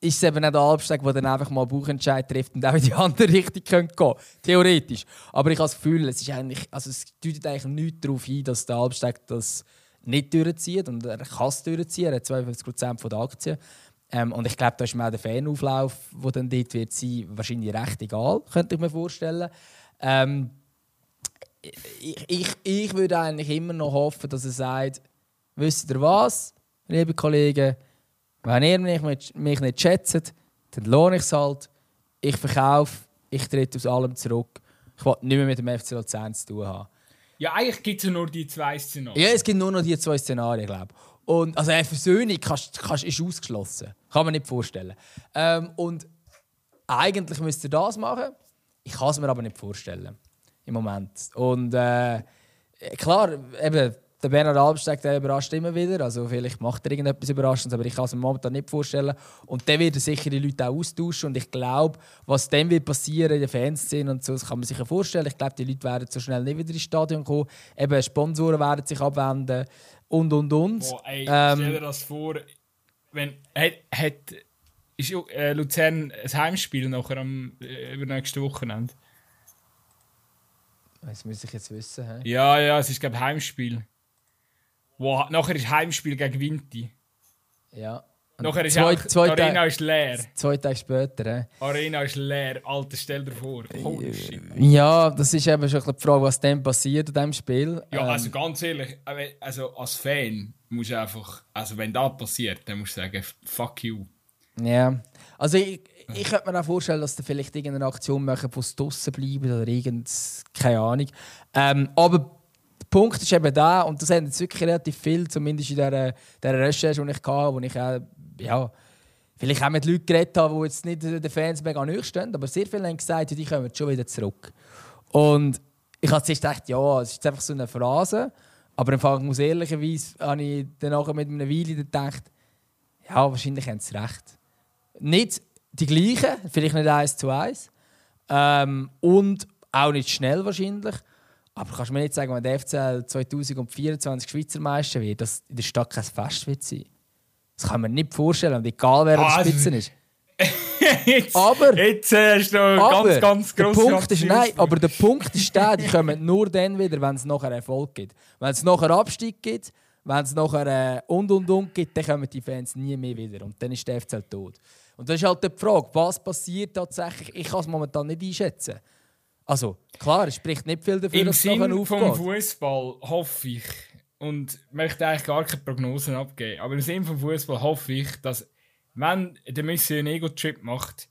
ist es eben nicht der Albsteg, der dann einfach mal einen Bauchentscheid trifft und auch in die [LAUGHS] andere Richtung gehen könnte. Theoretisch. Aber ich habe das Gefühl, es, ist eigentlich, also es deutet eigentlich nichts darauf ein, dass der Albsteg das nicht durchzieht. Und er kann es durchziehen. Er hat 52% der Aktien. Ähm, und ich glaube, da ist mir auch der Fanauflauf, der dann dort wird sein, wahrscheinlich recht egal, könnte ich mir vorstellen. Ähm, ich, ich, ich würde eigentlich immer noch hoffen, dass er sagt, wisst ihr was, liebe Kollegen, wenn ihr mich, mich nicht schätzt, dann lohne ich es halt. Ich verkaufe, ich trete aus allem zurück. Ich will nicht mehr mit dem FC Luzern zu tun haben. Ja, eigentlich gibt es ja nur die zwei Szenarien. Ja, es gibt nur noch die zwei Szenarien, glaube. Und, also eine Versöhnung kannst, kannst, ist ausgeschlossen. Kann man nicht vorstellen. Ähm, und eigentlich müsst ihr das machen. Ich kann es mir aber nicht vorstellen. Im Moment. Und äh, klar, eben, der Bernhard Albsteg der überrascht immer wieder. Also vielleicht macht er irgendetwas Überraschendes, aber ich kann es mir momentan nicht vorstellen. Und dann wird er sicher die Leute auch austauschen. Und ich glaube, was dann wird passieren in der Fanszene und so, das kann man sich ja vorstellen. Ich glaube, die Leute werden so schnell nicht wieder ins Stadion kommen. Eben Sponsoren werden sich abwenden und und und. Boah, ey, ähm, stell dir das vor, wenn hat, hat ist äh, Luzern ein Heimspiel nachher am äh, übernächsten Wochenende? Das muss ich jetzt wissen. He? Ja, ja, es ist glaube Heimspiel. Wow, nachher ist Heimspiel gegen Vinti. Ja. Und nachher ist zwei, auch, zwei die Arena ist leer. Zwei Tage später. Äh. Arena ist leer. Alter, stell dir vor. Holy shit. Ja, das ist eben schon die Frage, was dann passiert in diesem Spiel. Ja, ähm, also ganz ehrlich, also als Fan musst du einfach, also wenn das passiert, dann musst du sagen, fuck you. Ja, also ich, ich könnte mir auch vorstellen, dass da vielleicht irgendeine Aktion machen, wo es draußen bleiben oder irgend, keine Ahnung. Ähm, aber Punkt ist eben da, und das haben jetzt wirklich relativ viel, zumindest in dieser, dieser Recherche, die ich hatte, wo ich auch, ja, vielleicht auch mit Leuten geredet habe, die jetzt nicht den Fans mega nahe stehen, aber sehr viele haben gesagt, die kommen schon wieder zurück. Und ich habe zuerst gedacht, ja, es ist einfach so eine Phrase, aber im Fall muss ehrlicherweise habe ich dann mit einer Weile gedacht, ja, wahrscheinlich haben sie recht. Nicht die gleichen, vielleicht nicht eins zu eins, ähm, und auch nicht schnell wahrscheinlich, aber kannst du mir nicht sagen, wenn der FCL 2024 Schweizer Meister wird, dass in der Stadt kein Fest wird sein? Das kann man nicht vorstellen, und egal wer ah, die Spitze ist. [LAUGHS] jetzt, aber jetzt äh, du aber, ganz, ganz der Punkt ist, nein, aber der Punkt ist der, die [LAUGHS] kommen nur dann wieder, wenn es nachher Erfolg gibt. Wenn es nachher Abstieg gibt, wenn es nachher äh, und und und gibt, dann kommen die Fans nie mehr wieder. Und dann ist der FCL tot. Und das ist halt die Frage, was passiert tatsächlich? Ich kann es momentan nicht einschätzen. Also, klar, es spricht nicht viel dafür, Im dass es aufgeht. Im Fußball hoffe ich, und möchte eigentlich gar keine Prognosen abgeben, aber im Sinne vom Fußball hoffe ich, dass, wenn der Messi einen Ego-Trip macht,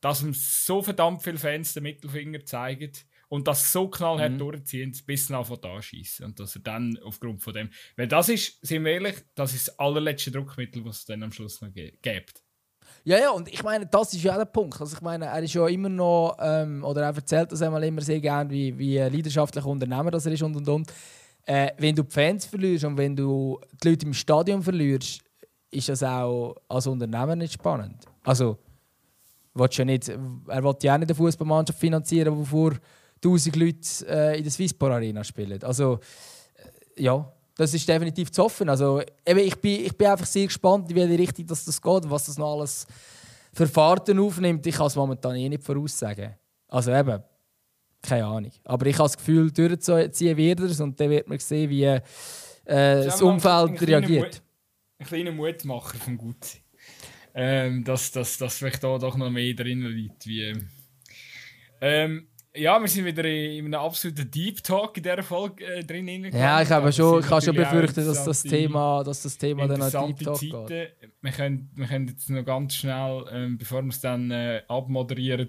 dass ihm so verdammt viele Fans den Mittelfinger zeigen und das so knallhart mhm. durchziehen, bis nach von da schießen und dass er dann aufgrund von dem, weil das ist, sind wir ehrlich, das ist das allerletzte Druckmittel, was es dann am Schluss noch gibt. Ja, ja, und ich meine, das ist ja der Punkt. Also ich meine, er ist ja immer noch, ähm, oder er erzählt das einmal immer sehr gerne, wie, wie leidenschaftlicher Unternehmer das er ist und und und. Äh, wenn du die Fans verlierst und wenn du die Leute im Stadion verlierst, ist das auch als Unternehmer nicht spannend. Also, ja nicht, er will ja auch nicht eine Fußballmannschaft finanzieren, die vor 1000 Leute äh, in der Swisspor Arena spielen. Also, äh, ja, das ist definitiv zu hoffen. Also, eben, ich, bin, ich bin einfach sehr gespannt, in welche Richtung das, das geht und was das noch alles für Fahrten aufnimmt. Ich kann es momentan eh nicht voraussagen. Also eben, keine Ahnung. Aber ich habe das Gefühl, durchziehen wird es und dann wird man sehen, wie äh, das Umfeld reagiert. Ein kleiner Mutmacher vom Gutsein. ähm, dass, dass, dass vielleicht da doch noch mehr drin liegt. Wie, ähm, ja, wir sind wieder in einem absoluten Deep Talk in dieser Folge äh, drin. Ja, ich habe schon, ich habe schon befürchtet, dass das Thema, dass das Thema dann noch Deep Talk Zeiten. geht. Wir können, wir können jetzt noch ganz schnell, ähm, bevor wir es dann äh, abmoderieren,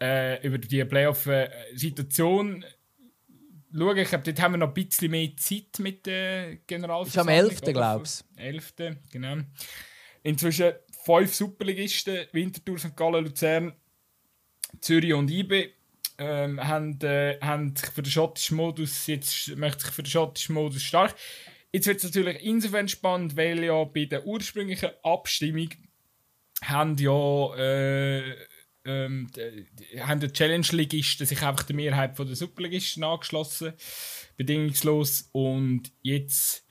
äh, über die Playoff-Situation schauen. Ich glaube, dort haben wir noch ein bisschen mehr Zeit mit der Generalversammlung. Ist am 11. glaube ich. 11. genau. Inzwischen fünf Superligisten, Winterthur, St. Gallen, Luzern, Zürich und IB ähm, haben, äh, haben sich für den schottischen Modus, jetzt möchte sich für den schottischen Modus stark. Jetzt wird es natürlich insofern spannend, weil ja bei der ursprünglichen Abstimmung haben ja äh, ähm, haben die Challenge-Ligisten sich einfach der Mehrheit der Superligisten angeschlossen, bedingungslos. Und jetzt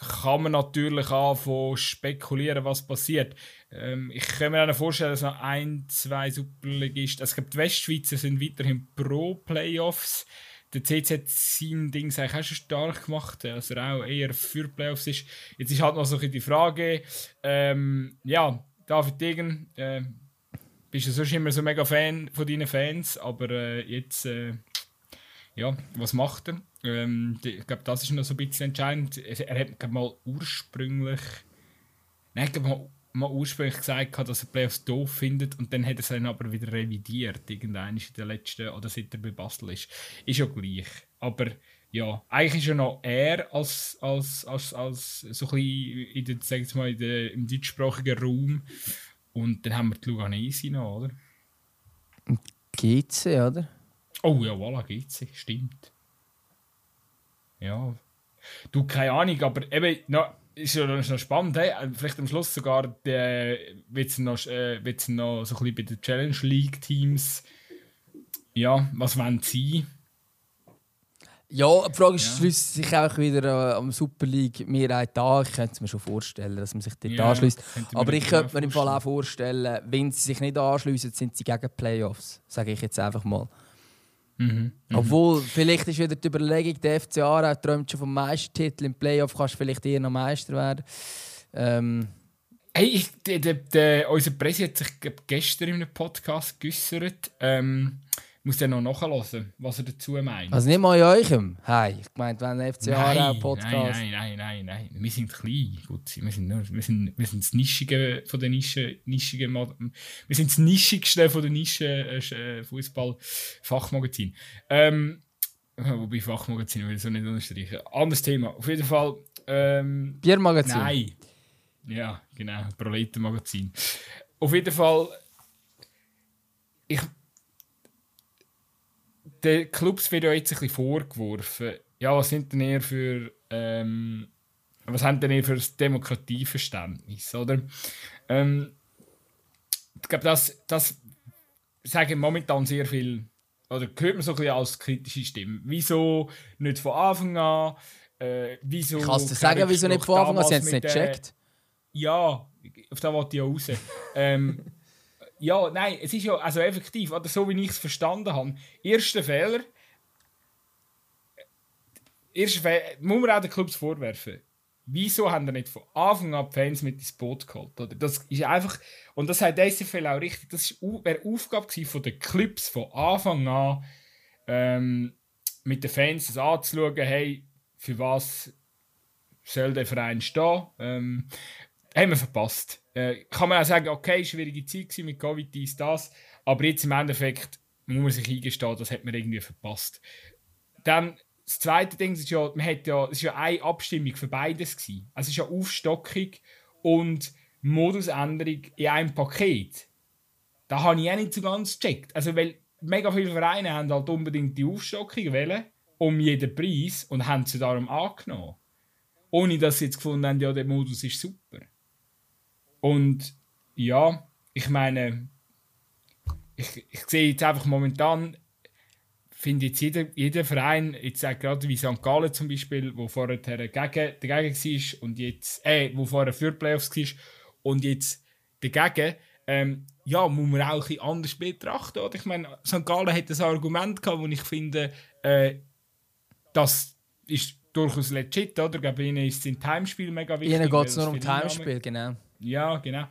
kann man natürlich anfangen spekulieren, was passiert. Ähm, ich kann mir auch vorstellen, dass noch ein, zwei Superligisten, also ich glaube, die Westschweizer sind weiterhin pro Playoffs. Der CC hat sein Ding auch schon stark gemacht, dass er auch eher für Playoffs ist. Jetzt ist halt noch so ein die Frage, ähm, ja, David Degen, äh, bist du sonst immer so mega Fan von deinen Fans, aber äh, jetzt, äh, ja, was macht er? Ähm, ich glaube, das ist noch so ein bisschen entscheidend. Er hat mal ursprünglich, nein, ich glaube mal, mal ursprünglich gesagt, dass er Playoffs doof findet und dann hat er es dann aber wieder revidiert, irgendwann in der letzten, oder seit er bei Basel ist. Ist ja gleich. Aber ja, eigentlich ist ja noch er als, als, als, als so ein bisschen in der, sag ich mal, in der, im deutschsprachigen Raum. Und dann haben wir die Luganese noch, oder? GC, oder? Oh ja, voilà, GC, stimmt. Ja. Du, keine Ahnung, aber eben, noch, ist ja noch spannend, hey? vielleicht am Schluss sogar wird es noch, äh, noch so ein bisschen bei den Challenge League Teams, ja, was wollen sie? Ja, die Frage ist, ja. schließt sich auch wieder äh, am Super League Mehrheit an. Ich könnte es mir schon vorstellen, dass man sich dort ja, anschließt. Aber ich könnte mir im Fall auch vorstellen, wenn sie sich nicht anschließen, sind sie gegen Playoffs. Sage ich jetzt einfach mal. Mhm. Mhm. Obwohl, vielleicht ist wieder die Überlegung, der FC Aarau träumt schon vom Meistertitel. Im Playoff kannst du vielleicht eher noch Meister werden. Ähm, hey, ich, der, der, der, unser Präsident hat sich gestern in einem Podcast geäußert. Ähm, muss dann noch nachhören, was er dazu meint. Also nicht mal in eurem? Hey, ich meinte, wenn ein FC Aarau Podcast... Nein, nein, nein, nein, nein. Wir sind klein. Gut, wir sind, nur, wir sind, wir sind das Nischige von der Nische... Nischige, wir sind das Nischigste von der Nische äh, Fußball-Fachmagazin. Ähm, wobei Fachmagazin will ich so nicht unterstreichen. Anderes Thema. Auf jeden Fall... Ähm, Biermagazin? Nein. Ja, genau. Proletenmagazin. Auf jeden Fall... Ich den Clubs wird ja jetzt ein bisschen vorgeworfen, ja, was sind denn eher für, ähm, was haben denn eher für das Demokratieverständnis, oder? Ähm, ich glaube, das, das sagen momentan sehr viel, oder hört man so ein bisschen als kritische Stimme. Wieso nicht von Anfang an? Äh, wieso Kannst du sagen, wieso nicht von Anfang an? Sie haben es nicht gecheckt. Ja, auf das wollte ich ja raus. ähm, [LAUGHS] ja, nein, es ist ja also effektiv, oder so wie ich es verstanden habe. Erster Fehler. Erster Fehler, muss man auch den Clubs vorwerfen. Wieso haben wir nicht von Anfang an die Fans mit ins Boot geholt? Oder? Das ist einfach, und das hat SFL auch richtig, das wäre Aufgabe von den Clubs von Anfang an, ähm, mit den Fans das anzuschauen, hey, für was soll der Verein stehen? Ähm, haben wir verpasst. Äh, kann man auch sagen, okay, schwierige Zeit mit Covid, dies, das, aber jetzt im Endeffekt muss man sich eingestehen, das hat man irgendwie verpasst. Dann das zweite Ding ist ja, man hat ja, es ist ja eine Abstimmung für beides gewesen. Also es ist ja Aufstockung und Modusänderung in einem Paket. Da habe ich auch nicht so ganz gecheckt. Also weil mega viele Vereine haben halt unbedingt die Aufstockung wählen um jeden Preis und haben sie darum angenommen. Ohne dass sie jetzt gefunden haben, ja, der Modus ist super. Und ja, ich meine, ich, ich sehe jetzt einfach momentan, finde jetzt jeder, jeder Verein, jetzt auch gerade wie St. Gallen zum Beispiel, wo vorher dagegen, dagegen war und jetzt, äh, wo vorher für Playoffs war und jetzt dagegen, ähm, ja, muss man auch ein bisschen anders betrachten. Oder? Ich meine, St. Gallen hat ein Argument gehabt, wo ich finde, äh, das ist durchaus legit, oder? Ich glaube, ihnen ist es im Timespiel mega wichtig. Ihnen geht es nur um Timespiel, genau. Ja, genau.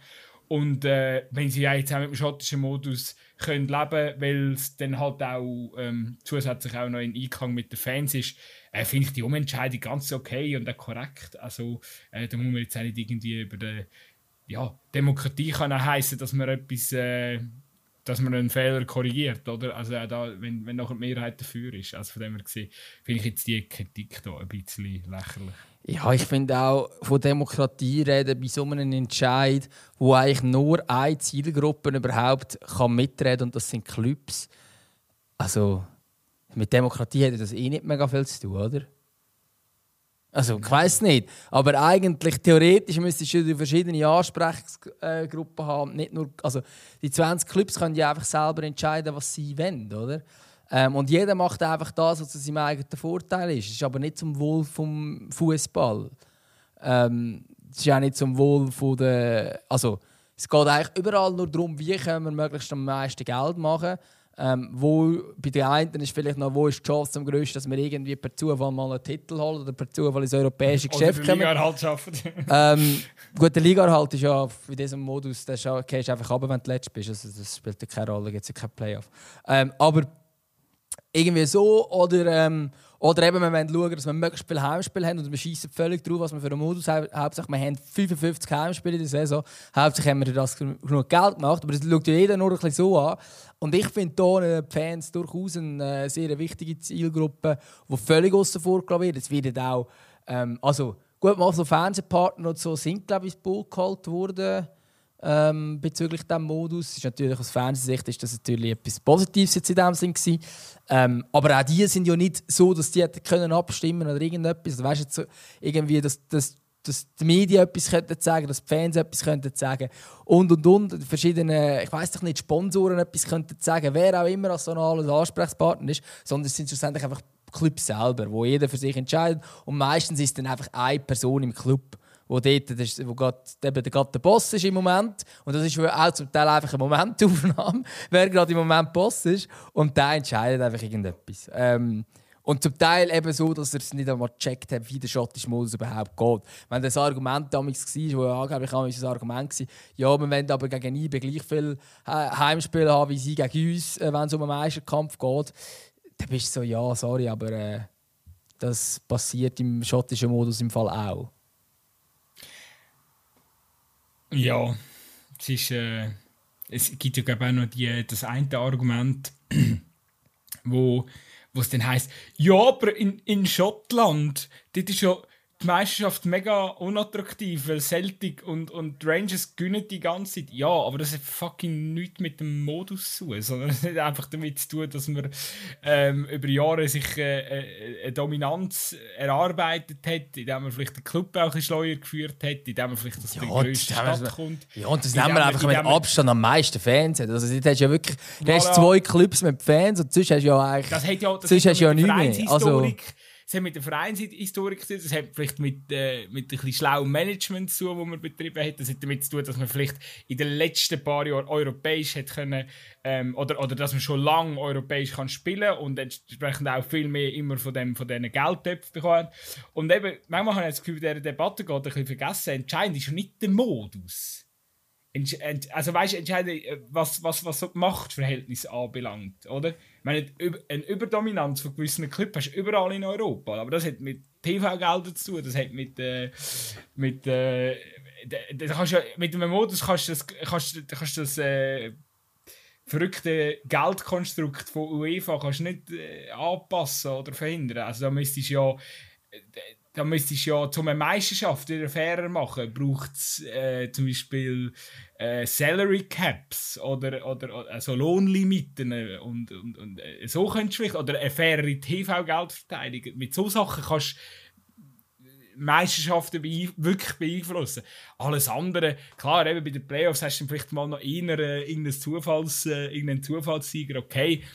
Und äh, wenn sie ja jetzt auch mit dem schottischen Modus können leben weil es dann halt auch ähm, zusätzlich auch noch in Einklang mit den Fans ist, äh, finde ich die Umentscheidung ganz okay und auch korrekt. Also äh, da muss man jetzt auch nicht irgendwie über die ja, Demokratie kann heißen, dass man etwas, äh, dass man einen Fehler korrigiert, oder? Also auch da, wenn, wenn noch eine Mehrheit dafür ist. Also von dem her gesehen, finde ich jetzt die Kritik da ein bisschen lächerlich. Ja, ich finde auch von Demokratie reden bei so einem Entscheid, wo eigentlich nur eine Zielgruppe überhaupt kann mitreden und das sind Clubs. Also mit Demokratie hätte das eh nicht mega viel zu tun, oder? Also, ich weiß nicht. Aber eigentlich, theoretisch müsstest du verschiedene Ansprechgruppen haben. Nicht nur, also, die 20 Clubs können ja einfach selber entscheiden, was sie wollen, oder? Ähm, und jeder macht einfach das, was zu seinem eigenen Vorteil ist. Es ist aber nicht zum Wohl vom Fußball. Ähm, es ist auch nicht zum Wohl von der. Also, es geht eigentlich überall nur darum, wie können wir möglichst am meisten Geld machen. Ähm, wo bei den einen ist vielleicht noch, wo ist die Chance am größten, dass wir irgendwie per Zufall mal einen Titel holen oder per Zufall ins europäische Geschäft kommen. Oder Liga schaffen. [LAUGHS] ähm, gut, der Liga-Erhalt ist ja in diesem Modus, der gehst einfach ab, wenn du letzt bist. Also das spielt ja keine Rolle, gibt es ja kein Playoff. Ähm, aber irgendwie so oder ähm, oder eben, wir wollen schauen, dass wir möglichst viele Heimspiele haben und wir schießen völlig drauf, was wir für einen Modus haben. Hauptsache, wir haben 55 Heimspiele in der Saison. Hauptsächlich haben wir das genug Geld gemacht, aber das schaut jeder nur ein bisschen so an. Und ich finde hier die Fans durchaus eine äh, sehr wichtige Zielgruppe, die völlig außen vor wird. Es wird auch, ähm, also gut, mal so Fernsehpartner und so sind, glaube ich, ins Boot geholt worden ähm, bezüglich diesem Modus. Ist natürlich aus Fernsehsicht ist das natürlich etwas Positives jetzt in dem Sinn gewesen. Ähm, aber auch die sind ja nicht so, dass die hätten können abstimmen oder irgendetwas. Also, weißt du, irgendwie, dass, dass, dass die Medien etwas könnten sagen, dass die Fans etwas könnten sagen und und und verschiedene, ich weiß doch nicht, Sponsoren etwas könnten sagen, wer auch immer als so ein Ansprechpartner ist, sondern es sind schlussendlich einfach Clubs selber, wo jeder für sich entscheidet und meistens ist dann einfach eine Person im Club wo dort das, wo grad, eben gerade der Boss ist im Moment. Und das ist auch zum Teil einfach eine Momentaufnahme, [LAUGHS] wer gerade im Moment Boss ist. Und der entscheidet einfach irgendetwas. Ähm, und zum Teil eben so, dass er es nicht einmal gecheckt hat, wie der schottische Modus überhaupt geht. Wenn das Argument damals war, wo ja angeblich auch ein Argument war, ja, wir wollen aber gegen IBE gleich viel Heimspiele haben, wie sie gegen uns, äh, wenn es um einen Meisterkampf geht, dann bist du so, ja, sorry, aber äh, das passiert im schottischen Modus im Fall auch. Ja, es ist. Äh, es gibt ja glaube auch noch die, das eine Argument, [CLEARS THROAT] wo wo es dann heißt, ja, aber in, in Schottland, dort ist ja die Meisterschaft mega unattraktiv, weil Celtic und, und Rangers gewinnen die ganze Zeit. Ja, aber das hat fucking nichts mit dem Modus zu tun, sondern [LAUGHS] es hat einfach damit zu tun, dass man ähm, über Jahre sich äh, äh, eine Dominanz erarbeitet hat, indem man vielleicht den Club auch ein schleuer geführt hat, indem man vielleicht das ja, größte Stadt wir, kommt. Ja, und das nehmen wir einfach mit Abstand am meisten Fans hat. Also, jetzt hast du ja wirklich du hast zwei Clubs mit Fans und sonst hast du ja eigentlich das hat ja, das sonst hast ja nichts mehr. Also, es hat mit der Vereinshistorik zu tun, es hat vielleicht mit, äh, mit ein bisschen schlauem Management zu tun, das man betrieben hat. Das hat damit zu tun, dass man vielleicht in den letzten paar Jahren europäisch hat können, ähm, oder, oder dass man schon lange europäisch kann spielen und entsprechend auch viel mehr immer von, dem, von diesen Geldtöpfen bekommen. Und eben, manchmal habe ich das Gefühl, bei dieser Debatte geht ein bisschen vergessen, entscheidend ist nicht der Modus also weißt du, entscheiden, äh, was, was, was so die Machtverhältnisse anbelangt, oder? Meine, eine Überdominanz von gewissen Clubs hast du überall in Europa, aber das hat mit TV-Geldern zu tun, das hat mit, äh, mit, äh, kannst ja, mit einem Modus kannst du das, kannst, kannst das äh, verrückte Geldkonstrukt von UEFA kannst nicht äh, anpassen oder verhindern. Also da müsstest du ja äh, da müsstest du ja, um eine Meisterschaft wieder fairer machen, braucht es äh, zum Beispiel äh, Salary Caps oder, oder also Lohnlimiten und, und, und äh, so könntest du oder eine fairere TV-Geldverteilung. Mit so Sachen kannst du Meisterschaften beeinf wirklich beeinflussen. Alles andere, klar, eben bei den Playoffs hast du vielleicht mal noch einer, äh, irgendeinen, Zufalls, äh, irgendeinen Zufallssieger, okay,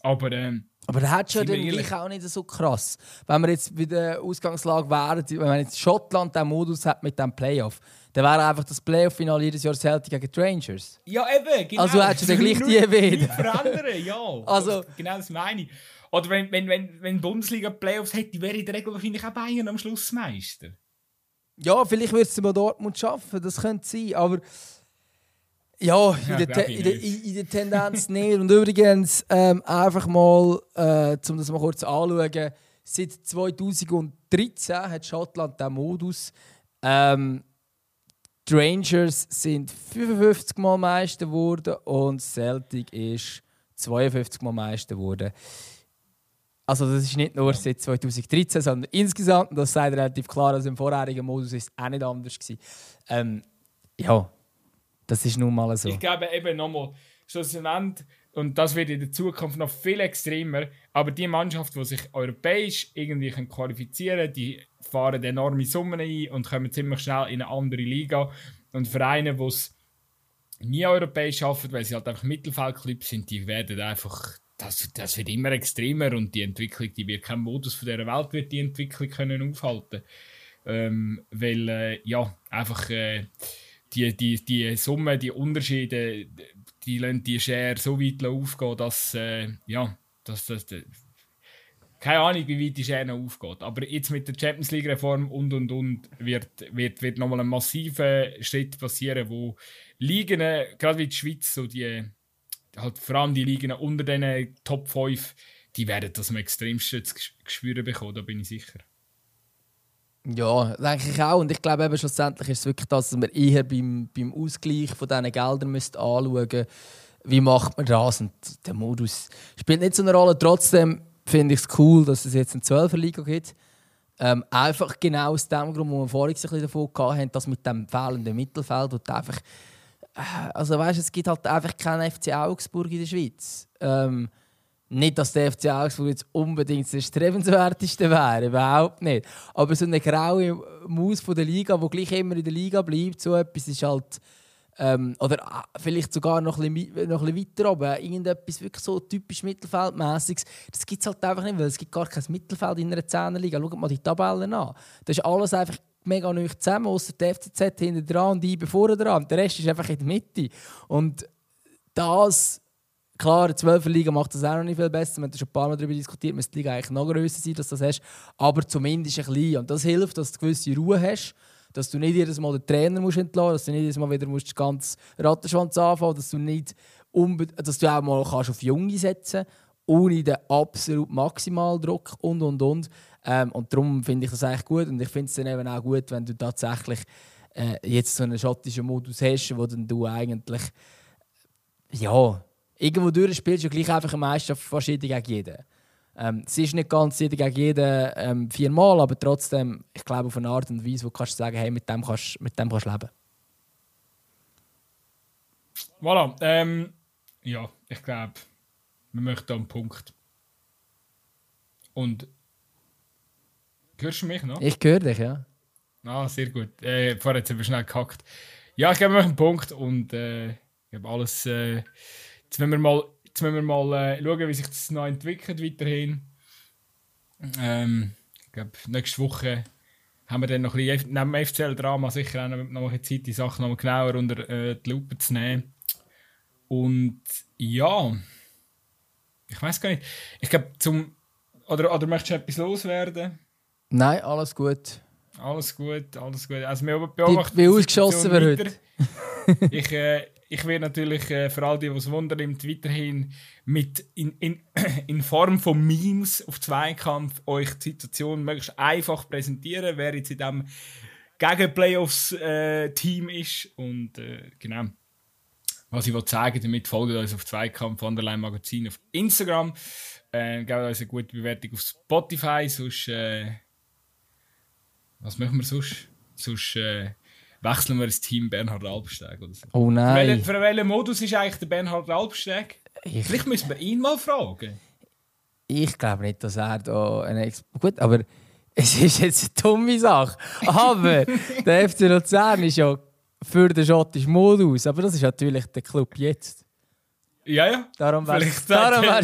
aber... Ähm, aber der hat schon den gleich auch nicht so krass. Wenn wir jetzt bei der Ausgangslage wären, wenn jetzt Schottland den Modus hat mit dem Playoff, dann wäre einfach das Playoff-Finale jedes Jahr Celtic gegen die Rangers. Ja, eben, genau. Also hättest du dann gleich [LAUGHS] die wieder. verändern, ja. Also, genau das meine ich. Oder wenn, wenn, wenn, wenn Bundesliga Playoffs hätte, wäre in der Regel wahrscheinlich auch Bayern am Schluss Meister. Ja, vielleicht würde es mal Dortmund schaffen, das könnte sein, aber Ja, in, der, in, der, in, der, Tendenz [LAUGHS] nicht. Und übrigens, ähm, einfach mal, äh, um das mal kurz anzuschauen, seit 2013 hat Schottland diesen Modus. Ähm, die Rangers sind 55 Mal Meister geworden und Celtic ist 52 Mal Meister geworden. Also das ist nicht nur seit 2013, sondern insgesamt, und das sagt relativ klar, also im vorherigen Modus ist es auch nicht anders gewesen. Ähm, ja, das ist nun mal so. Ich glaube eben nochmal, schlussendlich, und das wird in der Zukunft noch viel extremer, aber die Mannschaft, die sich europäisch irgendwie qualifizieren kann, die fahren enorme Summen ein und kommen ziemlich schnell in eine andere Liga. Und Vereine, die es nie europäisch schaffen, weil sie halt einfach Mittelfeldclubs sind, die werden einfach das, das wird immer extremer und die Entwicklung, die wird kein Modus von dieser Welt wird die Entwicklung können aufhalten, ähm, weil äh, ja einfach äh, die, die, die Summe, die Unterschiede, die lassen die Share so weit aufgehen, dass äh, ja, dass, dass, dass keine Ahnung, wie weit die Schere aufgeht. Aber jetzt mit der Champions League Reform und und und wird, wird, wird nochmal ein massiver Schritt passieren, wo Ligen, gerade wie die Schweiz, so die, halt vor allem die Ligen unter den Top 5, die werden das am extremsten spüren bekommen, da bin ich sicher. Ja, denke ich auch. Und ich glaube eben schlussendlich ist es wirklich das, dass wir eher beim, beim Ausgleich von diesen Geldern müsst anschauen wie macht man das. Und der Modus spielt nicht so eine Rolle. Trotzdem finde ich es cool, dass es jetzt eine 12er Liga gibt. Ähm, einfach genau aus dem Grund, wo wir vorhin ein bisschen davon hatten, dass mit dem fehlenden Mittelfeld, wo einfach äh, also weißt, es gibt halt einfach keinen FC Augsburg in der Schweiz. Ähm, nicht, dass der FC Augsburg jetzt unbedingt das Strebenswerteste wäre, überhaupt nicht. Aber so eine graue Maus von der Liga, die gleich immer in der Liga bleibt, so etwas ist halt... Ähm, oder äh, vielleicht sogar noch ein bisschen, noch ein bisschen weiter oben. Irgendetwas wirklich so typisch Mittelfeldmäßiges. Das gibt es halt einfach nicht, weil es gibt gar kein Mittelfeld in einer 10er Liga. Schaut mal die Tabellen an. Das ist alles einfach mega neu zusammen, außer der FCZ hinten dran und die vorne dran. Der Rest ist einfach in der Mitte. Und das, klar, die 12 Liga macht das auch noch nicht viel besser. Wir haben schon ein paar Mal darüber diskutiert, müsste die Liga eigentlich noch grösser sein, dass du das hast. Aber zumindest ein bisschen. Und das hilft, dass du gewisse Ruhe hast. Dass du nicht jedes Mal den Trainer musst entlassen musst, dass du nicht jedes Mal wieder musst den ganzen Rattenschwanz anfangen dass du nicht dass du auch mal kannst auf Junge setzen kannst, ohne den absolut Maximaldruck und und und. Ähm, und darum finde ich das eigentlich gut. Und ich finde es dann eben auch gut, wenn du tatsächlich äh, jetzt so einen schottischen Modus hast, wo dann du eigentlich ja, irgendwo durchspielst du gleich einfach eine Meisterschaft fast jeder gegen jeden. Ähm, es ist nicht ganz jeder gegen jeden ähm, viermal, aber trotzdem, ich glaube, auf eine Art und Weise, wo du kannst sagen, hey, mit dem kannst du mit dem kannst leben. Voilà. Ähm, ja, ich glaube, wir möchten einen Punkt. Und Hörst du mich noch? Ich höre dich, ja. Ah, sehr gut. Äh, vorher hat es schnell gehackt. Ja, ich gebe mir einen Punkt und äh, ich habe alles. Äh, jetzt müssen wir mal, jetzt müssen wir mal äh, schauen, wie sich das noch entwickelt weiterhin. Ähm, ich glaube, nächste Woche haben wir dann noch ein bisschen, neben dem FCL-Drama sicher auch noch, noch ein Zeit, die Sachen noch mal genauer unter äh, die Lupe zu nehmen. Und ja, ich weiß gar nicht. Ich glaube, zum. Oder, oder möchtest du etwas loswerden? Nein, alles gut. Alles gut, alles gut. Also wir beobachten wie ausgeschossen wir heute. ich, äh, ich werde natürlich äh, für all die, die es wundern, weiterhin mit in, in, [CLEARS THROAT] in Form von Memes auf Zweikampf euch die Situation möglichst einfach präsentieren, wer jetzt in diesem Gegen-Playoffs-Team äh, ist. Und äh, genau. Was ich sagen damit folgt uns auf Zweikampf Underline Magazin auf Instagram. Äh, gebt uns eine gute Bewertung auf Spotify, sonst äh, was machen wir sonst? Sonst äh, wechseln wir ins Team Bernhard Albsteg oder so. Oh nein. Für welchen, für welchen Modus ist eigentlich der Bernhard Albsteg? Ich, Vielleicht müssen wir ihn mal fragen. Ich glaube nicht, dass er da ein Ex Gut, aber [LAUGHS] es ist jetzt eine dumme Sache. Aber [LAUGHS] der FC Luzern ist ja für den schottischen Modus. Aber das ist natürlich der Club jetzt. Ja, ja. Darum wäre es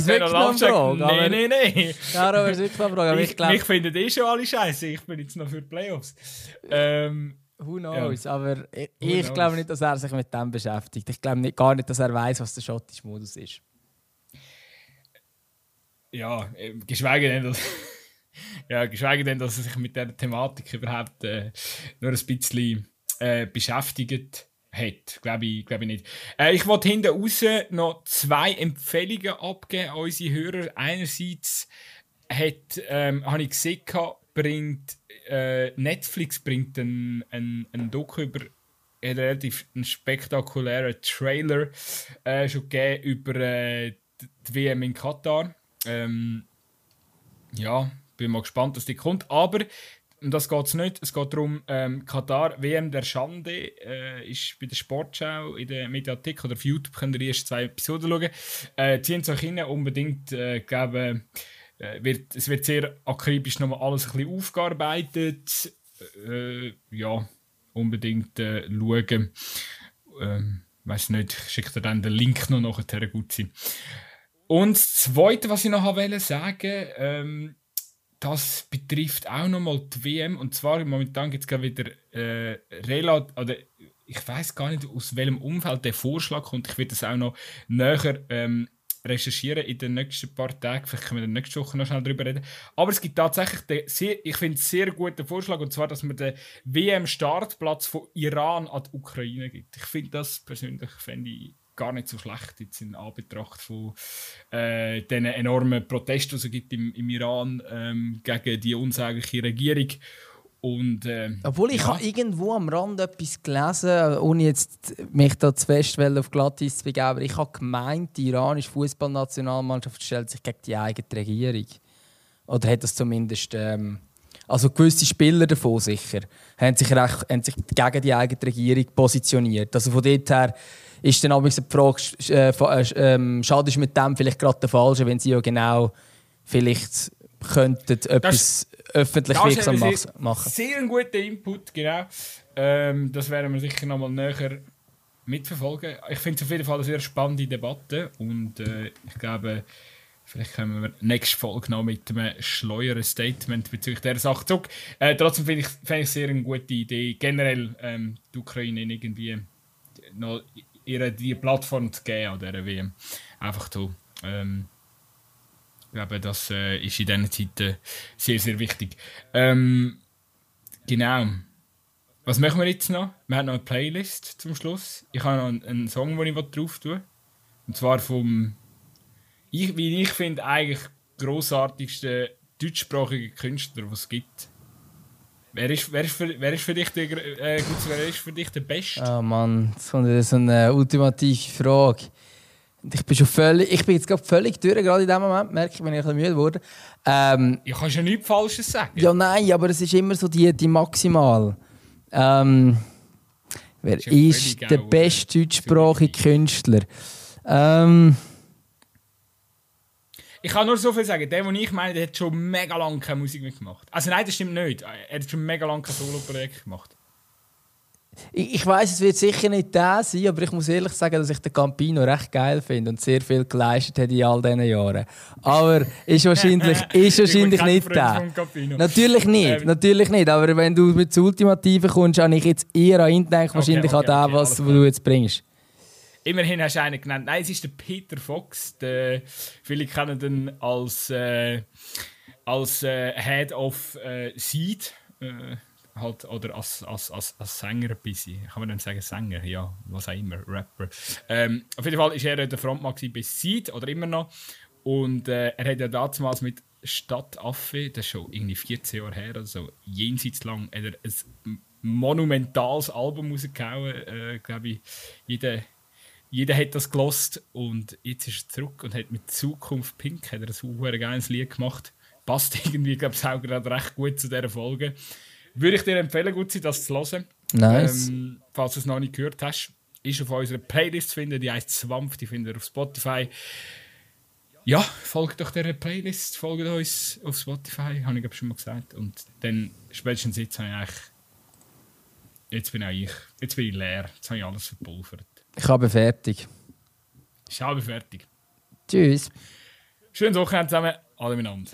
wirklich noch Frage. Nein, nein, nein. Darum wäre es wirklich noch Frage. ich, ich mich finden eh schon alle scheiße. Ich bin jetzt noch für die Playoffs. Ähm, Who knows? Ja. Aber ich, ich glaube nicht, dass er sich mit dem beschäftigt. Ich glaube nicht, gar nicht, dass er weiß, was der schottische Modus ist. Ja, äh, geschweige denn, dass, [LAUGHS] ja, geschweige denn, dass er sich mit dieser Thematik überhaupt äh, nur ein bisschen äh, beschäftigt. hat. Glaube ich, glaub ich nicht. Äh, ich wollte hinten raus noch zwei Empfehlungen abgeben an unsere Hörer. Einerseits hat, ähm, habe ich gesehen, bringt, äh, Netflix bringt ein, ein, ein Doku über einen relativ spektakulären Trailer äh, schon gegeben über äh, die WM in Katar. Ähm, ja, bin mal gespannt, dass die kommt. Aber um das geht es nicht. Es geht darum, ähm, Katar, WM der Schande, äh, ist bei der Sportschau in der Mediathek oder auf YouTube könnt ihr ersten zwei Episoden schauen. Äh, ziehen Sie euch rein, unbedingt, äh, äh, wird, es wird sehr akribisch nochmal alles ein bisschen aufgearbeitet. Äh, ja, unbedingt äh, schauen. Ähm, weiß nicht, ich schicke dir dann den Link noch nachher gut sein. Und das Zweite, was ich noch wollte sagen, ähm, das betrifft auch nochmal die WM. Und zwar momentan gibt es gerade wieder äh, relativ, oder ich weiß gar nicht, aus welchem Umfeld der Vorschlag kommt. Ich werde das auch noch näher ähm, recherchieren in den nächsten paar Tagen. Vielleicht können wir in der nächsten Woche noch schnell darüber reden. Aber es gibt tatsächlich, den sehr, ich finde, sehr guten Vorschlag, und zwar, dass man den WM-Startplatz von Iran an die Ukraine gibt. Ich finde das persönlich, ich gar nicht so schlecht jetzt in Anbetracht von äh, den enormen Protesten, die es gibt im, im Iran ähm, gegen die unsägliche Regierung. Und, äh, Obwohl ich ja. habe irgendwo am Rand etwas gelesen, ohne jetzt mich da zu fest auf Glattis zu begeben, aber ich habe gemeint, die iranische Fußballnationalmannschaft stellt sich gegen die eigene Regierung. Oder hat das zumindest... Ähm, also gewisse Spieler davon sicher, haben sich, recht, haben sich gegen die eigene Regierung positioniert. Also von dort her ist dann die Frage, äh, äh, ähm, schadest mit dem vielleicht gerade der Falsche, wenn sie ja genau vielleicht könnten etwas öffentlich das wirksam machen. Sehr ein guter Input, genau. Ähm, das werden wir sicher noch mal näher mitverfolgen. Ich finde es auf jeden Fall eine sehr spannende Debatte und äh, ich glaube, vielleicht kommen wir nächste Folge noch mit einem schleueren Statement bezüglich dieser Sache zurück. Äh, trotzdem finde ich es find sehr eine gute Idee, generell ähm, die Ukraine irgendwie noch ihr die Plattform zu geben an dieser WM. Einfach so. Ähm, glaube, das äh, ist in diesen Zeiten sehr, sehr wichtig. Ähm, genau. Was machen wir jetzt noch? Wir haben noch eine Playlist zum Schluss. Ich habe noch einen, Song, den ich drauf tue. Und zwar vom, ich, wie ich finde, eigentlich grossartigsten deutschsprachigen Künstler, den es gibt. Wer ist, wer ist, für, wer ist für dich der, äh, wer ist für dich der Beste? Ah oh Mann, eine, so eine ultimative Frage. Ich bin schon völlig, ich bin jetzt gerade völlig durch, gerade in dem Moment, merke ich, wenn ich ein bisschen müde wurde. Ähm, ich kann schon nichts Falsches sagen. Ja, nein, aber es ist immer so die, die Maximal. Ähm, wer ist, ist der beste deutschsprachige Künstler? Ähm, ich kann nur so viel sagen. Der, den ich meine, der hat schon mega lange keine Musik mehr gemacht. Also nein, das stimmt nicht. Er hat schon mega lange kein Solo-Projekt gemacht. Ich, ich weiß, es wird sicher nicht der sein, aber ich muss ehrlich sagen, dass ich den Campino recht geil finde und sehr viel geleistet hat in all diesen Jahren. Aber ist wahrscheinlich, [LAUGHS] ist wahrscheinlich nicht der. Natürlich nicht, ähm. natürlich nicht. Aber wenn du mit dem Ultimativen kommst, habe ich jetzt eher an ihn gedacht, wahrscheinlich okay, okay, an den, was du jetzt bringst. Immerhin hast du einen genannt. Nein, es ist der Peter Fox. Der, viele kennen ihn als, äh, als äh, Head of äh, Seed. Äh, halt, oder als, als, als, als Sänger ein bisschen. Kann man dann sagen Sänger? Ja, was auch immer, Rapper. Ähm, auf jeden Fall war er der Frontmann bei Seed, oder immer noch. Und äh, er hat ja damals mit Stadtaffe, das ist schon irgendwie 14 Jahre her, also jenseits lang, hat er ein monumentales Album rausgehauen. Äh, glaube ich, jeder jeder hat das gelost und jetzt ist er zurück und hat mit Zukunft Pink hat er ein super geiles Lied gemacht. Passt [LAUGHS] irgendwie, glaube ich, auch gerade recht gut zu dieser Folge. Würde ich dir empfehlen, gut das zu hören. Nice. Ähm, falls du es noch nicht gehört hast, ist auf unserer Playlist zu finden, die heißt Zwampf, die findet ihr auf Spotify. Ja, folgt doch dieser Playlist, folgt uns auf Spotify, habe ich schon mal gesagt. Und dann spätestens jetzt habe ich eigentlich. Jetzt bin auch ich. Jetzt bin ich leer. Jetzt habe ich alles verpulvert. Ich habe fertig. Ich habe fertig. Tschüss. Schönes Wochenende zusammen. Alle miteinander.